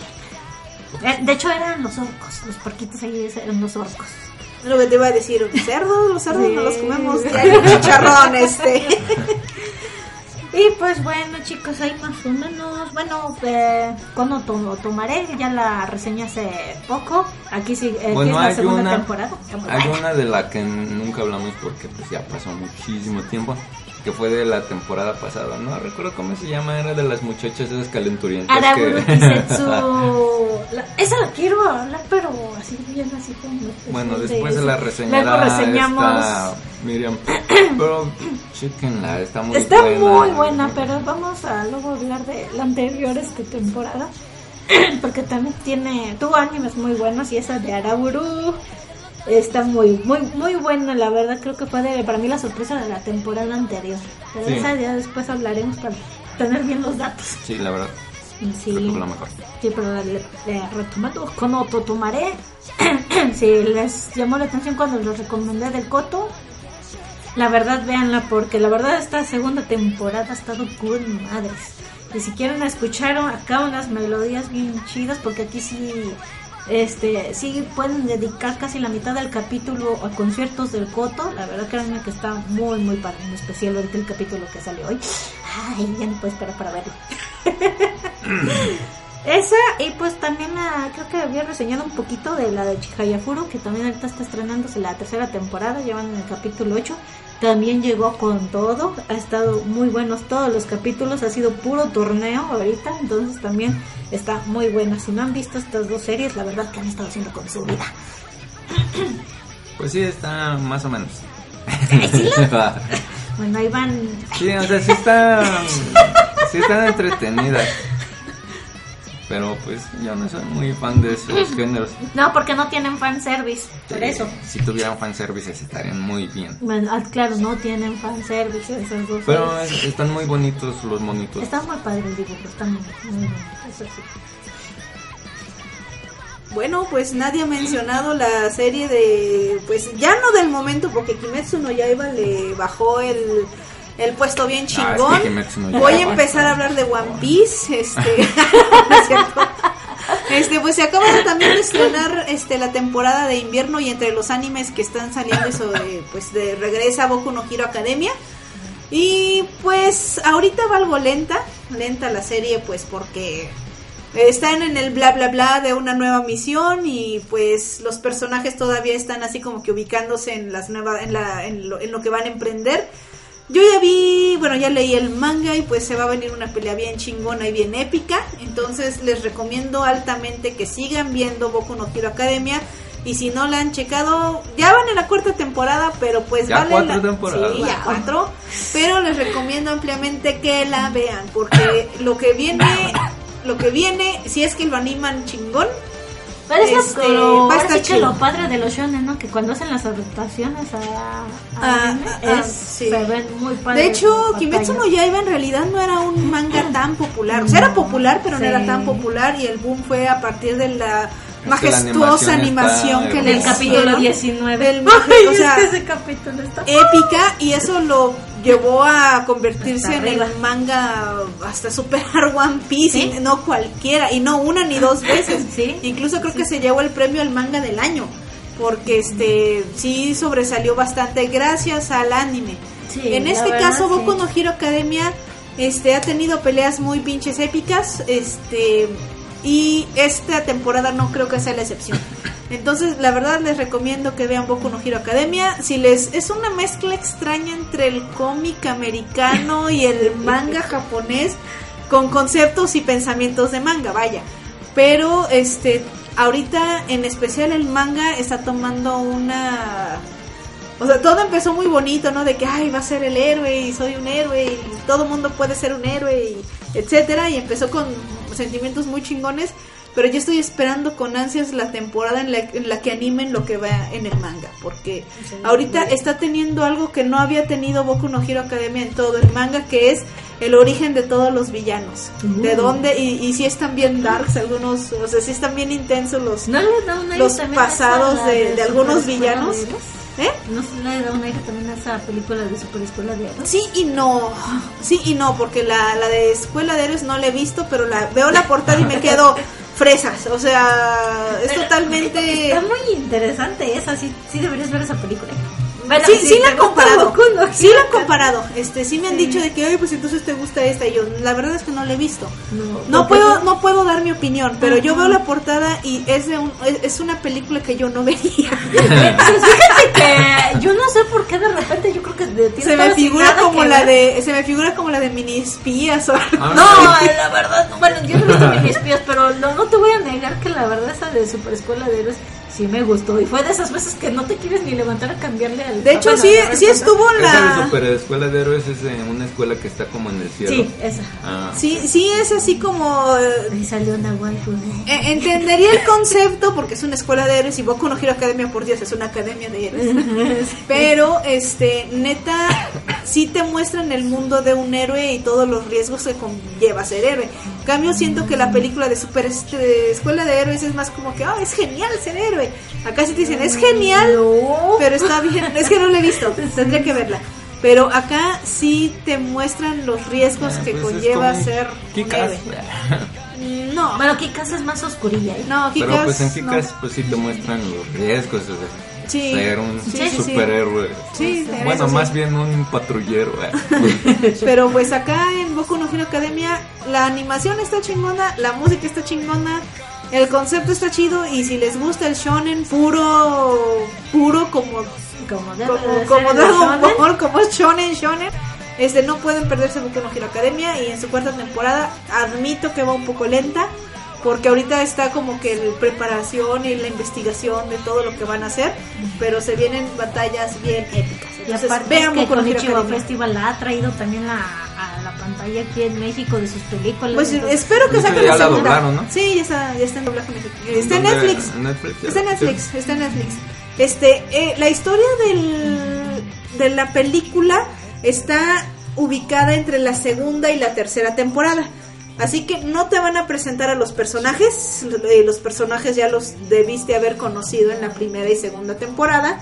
Eh, De hecho eran los orcos, los porquitos ahí eran los orcos. Lo que te iba a decir, cerdos, los cerdos Sí. no los comemos. Ya hay un chicharrón, este. Y pues bueno chicos, ahí más o menos, bueno, eh, cuando to- tomaré, ya la reseña hace poco, aquí sí, eh, Bueno, es la segunda una, temporada. hay buena. una de la que nunca hablamos porque pues ya pasó muchísimo tiempo, que fue de la temporada pasada, no recuerdo cómo se llama, era de las muchachas esas calenturientas Araburu que... La- esa la quiero hablar, pero así bien, así como. bueno, de después eso. la reseñará reseñamos. esta Miriam, pero chequenla, está muy Está buena. muy buena, pero vamos a luego hablar de la anterior esta temporada. Porque también tiene, tuvo animes muy buenos y esa de Araburu está muy, muy, muy buena, la verdad. Creo que fue de, para mí la sorpresa de la temporada anterior. Pero Sí. esa ya después hablaremos para tener bien los datos. Sí, la verdad, Sí. creo que fue la mejor. Sí, pero le, le- retomando con Otto tomaré. si les llamó la atención cuando les recomendé del Coto, la verdad véanla porque la verdad esta segunda temporada ha estado con madres. Y si quieren escuchar acá unas melodías bien chidas, porque aquí sí, este, sí pueden dedicar casi la mitad del capítulo a conciertos del Coto. La verdad créanme que está muy, muy padre, muy especial ahorita el capítulo que sale hoy. Ay, ya no puedo esperar para verlo. Esa, y pues también la, creo que había reseñado un poquito de la de Chihayafuru, que también ahorita está estrenándose la tercera temporada, ya van en el capítulo 8. También llegó con todo, ha estado muy buenos todos los capítulos, ha sido puro torneo ahorita, entonces también está muy buena. Si no han visto estas dos series, la verdad que han estado haciendo con su vida. Pues sí, está más o menos. Bueno, ahí van. Sí, o sea, sí está, sí están entretenidas. Pero pues yo no soy muy fan de esos géneros. No, porque no tienen fanservice. Por Eh, eso. Si tuvieran fanservices estarían muy bien. Bueno, ah, claro, no tienen fanservice esos dos. Pero es- están muy bonitos los monitos. Está muy padre el dibujo, está muy, muy eso sí. Bueno, pues nadie ha mencionado la serie de, pues ya no del momento, porque Kimetsu no Yaiba le bajó el, el puesto bien Ah, es chingón. que Kimetsu no Voy a empezar a hablar de One Piece, este. Este, pues se acaba de también de estrenar este la temporada de invierno y entre los animes que están saliendo eso de, pues de regresa Boku no Hero Academia. Y pues ahorita va algo lenta, lenta la serie pues porque están en el bla bla bla de una nueva misión y pues los personajes todavía están así como que ubicándose en las nuevas en la en lo, en lo que van a emprender. Yo ya vi, bueno, ya leí el manga y pues se va a venir una pelea bien chingona y bien épica. Entonces les recomiendo altamente que sigan viendo Boku no Hero Academia. Y si no la han checado, ya van en la cuarta temporada, pero pues Ya vale cuatro la- temporadas. Sí, ya cuatro. Pero les recomiendo ampliamente que la vean. Porque lo que viene, lo que viene, si es que lo animan chingón, Pero es lo- Este, lo, va a ahora estar sí que lo padre de los shonen, ¿no? Que cuando hacen las adaptaciones a, a Ah, anime, ah, es, sí. se ven muy padres. De hecho, Kimetsu no. Yaiba en realidad no era un manga tan popular. O sea, era popular, pero no era tan popular. Y el boom fue a partir de la majestuosa animación, animación que le capítulo hicieron. 19. Del Ay, o sea, que ese capítulo está... épica y eso lo llevó a convertirse en el manga hasta superar One Piece ¿Sí? y no cualquiera y no una ni dos veces Sí. incluso creo que se llevó el premio al manga del año porque este sí sobresalió bastante gracias al anime Sí, en este verdad, caso sí. Boku no Hero Academia este ha tenido peleas muy pinches épicas este y esta temporada no creo que sea la excepción entonces la verdad les recomiendo que vean Boku no Hero Academia si les es una mezcla extraña entre el cómic americano y el manga japonés con conceptos y pensamientos de manga vaya pero este ahorita en especial el manga está tomando una o sea, todo empezó muy bonito, ¿no? De que, ay, va a ser el héroe y soy un héroe y todo mundo puede ser un héroe etcétera. Y empezó con sentimientos muy chingones. Pero yo estoy esperando con ansias la temporada en la, en la que animen lo que va en el manga. Porque ahorita está teniendo algo que no había tenido Boku no Hero Academia en todo el manga, que es el origen de todos los villanos. De dónde, y, y si están bien darks algunos, o sea, si están bien intensos los... ¿No los pasados la de- de algunos villanos? de? ¿Eh? ¿No se le da un aire también a esa película de Super Escuela de Héroes? Sí y no, sí y no, porque la, la de Escuela de Héroes no la he visto, pero la veo la portada y me quedo fresas, o sea, es totalmente... Está muy interesante esa, sí, sí deberías ver esa película. Bueno, sí, la han comparado, sí la han comparado, este, sí me han dicho de que, ay, pues entonces te gusta esta, y yo, la verdad es que no la he visto. No, puedo, no puedo dar mi opinión, pero yo veo la portada y es de un, es, una película que yo no vería. Pero fíjate que yo no sé por qué de repente yo creo que de- tiene Se me figura como la ver. de, se me figura como la de mini espías o. Ah, No, la verdad, bueno, yo no he visto mis espías, pero no, no te voy a negar que la verdad esa de Super Escuela de Héroes sí me gustó. Y fue de esas veces que no te quieres ni levantar a cambiarle al. De hecho, bueno, sí, sí estuvo en Esa de la... super escuela de héroes es una escuela que está como en el cielo. Sí, esa. Ah, Sí, sí es así como... eh, Ahí salió una Eh, entendería el concepto porque es una escuela de héroes y Boku no Hero Academia, por Dios, es una academia de héroes. Pero, este, neta, sí te muestran el mundo de un héroe y todos los riesgos que conlleva ser héroe. En cambio, siento que la película de Super este, Escuela de Héroes es más como que, ah, es genial ser héroe. Acá sí te dicen, es genial, No. pero está bien. Es que no la he visto, tendría que verla. Pero acá sí te muestran los riesgos ah, que pues es conlleva ser héroe. No, Bueno, Kikas es más oscurilla. ¿eh? no, Pero pues en no. Kikas pues sí te muestran los riesgos de Sí. ser un Sí, superhéroe. Sí, Bueno, más bien un patrullero. eh. Pero pues acá en Boku no Hero Academia la animación está chingona, la música está chingona, el concepto está chido y si les gusta el shonen puro puro como Como debe como, de como Dragon shonen. Ball, como es shonen shonen, este no pueden perderse Boku no Hero Academia y en su cuarta temporada admito que va un poco lenta porque ahorita está como que la preparación y la investigación de todo lo que van a hacer, pero se vienen batallas bien épicas. Y Entonces, aparte vean que Boku no con. Festival la ha traído también la pantalla aquí en México de sus películas. Pues entonces- espero que saquen ya la segunda. doblaron, ¿no? Sí, ya está, ya está en doblaje mexicano. Está en. Netflix. Netflix. Está en Netflix, está en Netflix. Este, eh, la historia del, de la película está ubicada entre la segunda y la tercera temporada. Así que no te van a presentar a los personajes. Los personajes ya los debiste haber conocido en la primera y segunda temporada.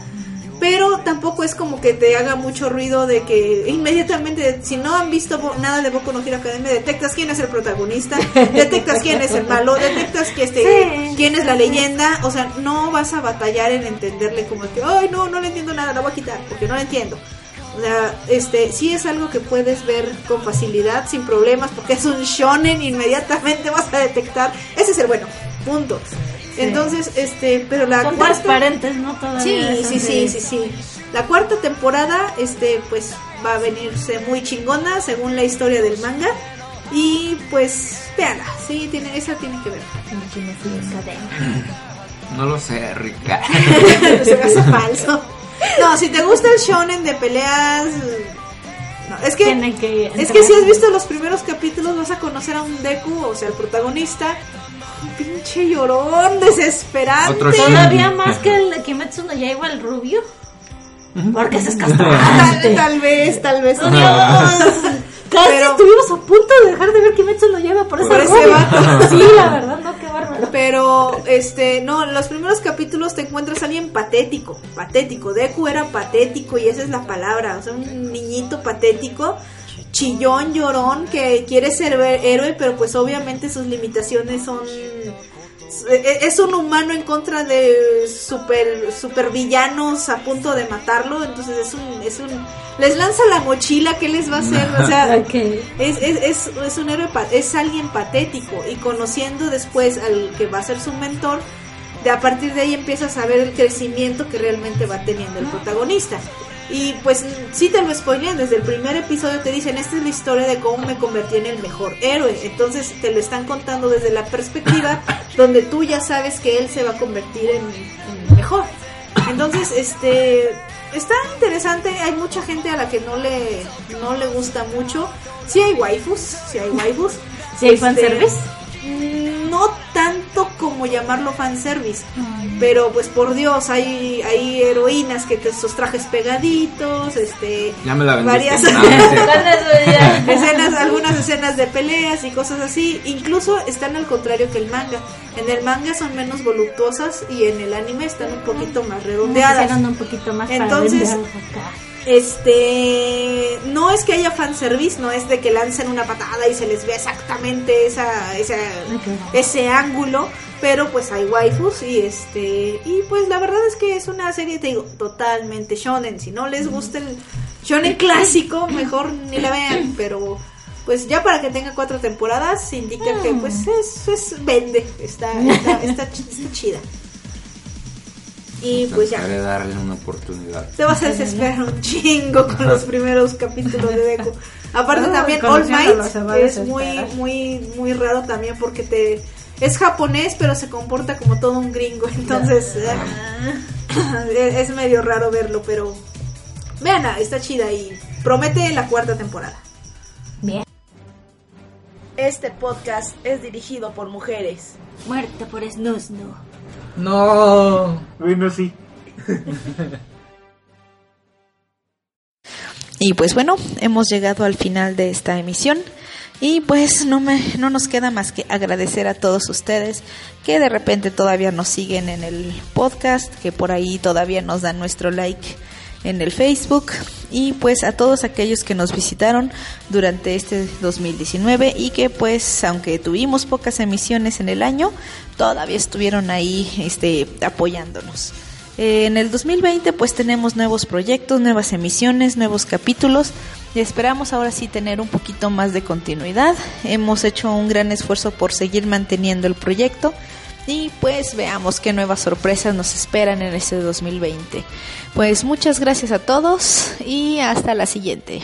Pero tampoco es como que te haga mucho ruido de que inmediatamente, si no han visto nada de Boku no Hero Academia, detectas quién es el protagonista, detectas quién es el malo, detectas que este, Sí. quién es la leyenda. O sea, no vas a batallar en entenderle como que, ay, no, no le entiendo nada, la voy a quitar, porque no la entiendo. O sea, este, sí es algo que puedes ver con facilidad, sin problemas, porque es un shonen, inmediatamente vas a detectar, ese es el bueno, punto. Entonces, este, pero la Son cuarta- transparentes, ¿no? Todavía Sí, sí, sí, sí, sí. La cuarta temporada, este, pues va a venirse muy chingona según la historia del manga. Y pues, véanla, sí, tiene, esa tiene que ver. No lo sé, Rica. Se me hace falso. No, si te gusta el shonen de peleas. No, es que. Tienen que Es que si has visto los primeros capítulos, vas a conocer a un Deku, o sea, el protagonista. Pinche llorón, desesperante. Otro Todavía más que el de Kimetsu no Yaiba el rubio. Porque se es Tal, castrante. tal vez, tal vez. Casi Pero- estuvimos a punto de dejar de ver Kimetsu no Yaiba por ese Por ese vato. Sí, la verdad, no, qué bárbaro. Pero, este, no, en los primeros capítulos te encuentras a alguien patético, patético. Deku era patético y esa es la palabra, o sea, un niñito patético, chillón, llorón, que quiere ser héroe, pero pues obviamente sus limitaciones son... e- Es un humano en contra de super, super villanos a punto de matarlo, entonces es un, es un... Les lanza la mochila, ¿qué les va a hacer? O sea, es, es, es, es un héroe, es alguien patético y conociendo después al que va a ser su mentor, de a partir de ahí empiezas a ver el crecimiento que realmente va teniendo el protagonista. Y pues sí te lo spoilean, desde el primer episodio te dicen, esta es la historia de cómo me convertí en el mejor héroe. Entonces te lo están contando desde la perspectiva donde tú ya sabes que él se va a convertir en, mejor. Entonces, este está interesante, hay mucha gente a la que no le no le gusta mucho. Sí hay waifus, sí hay waifus. ¿Sí hay Este, fanservice? Como llamarlo fanservice, pero pues por Dios, hay hay heroínas que te sus trajes pegaditos, este Ya me la vendiste. varias No, no ya. escenas, algunas escenas de peleas y cosas así. Incluso están al contrario que el manga. En el manga son menos voluptuosas y en el anime están un poquito más redondeadas. Un poquito más Entonces. Este, no es que haya fanservice, no es de que lancen una patada y se les vea exactamente esa, esa, ese ángulo, pero pues hay waifus y este, y pues la verdad es que es una serie, te digo, totalmente shonen. Si no les gusta el shonen clásico, mejor ni la vean, pero pues ya para que tenga cuatro temporadas indica que pues es, es vende, está, está, está chida. Y pues ya. Darle una oportunidad. Te vas a desesperar un chingo con los primeros capítulos de Deku. Aparte No, también All Might a es muy muy muy raro también porque te es japonés pero se comporta como todo un gringo, entonces ah, es medio raro verlo, pero vean, está chida y promete la cuarta temporada. Bien. Este podcast es dirigido por mujeres. Muerte por Snusno. No. Bueno, sí. Y pues bueno, hemos llegado al final de esta emisión. Y pues no, me, no nos queda más que agradecer a todos ustedes que de repente todavía nos siguen en el podcast, que por ahí todavía nos dan nuestro like en el Facebook y pues a todos aquellos que nos visitaron durante este 2019 y que pues aunque tuvimos pocas emisiones en el año, todavía estuvieron ahí este apoyándonos. Eh, en el 2020 pues tenemos nuevos proyectos, nuevas emisiones, nuevos capítulos y esperamos ahora sí tener un poquito más de continuidad. Hemos hecho un gran esfuerzo por seguir manteniendo el proyecto y pues veamos qué nuevas sorpresas nos esperan en este 2020. Pues muchas gracias a todos y hasta la siguiente.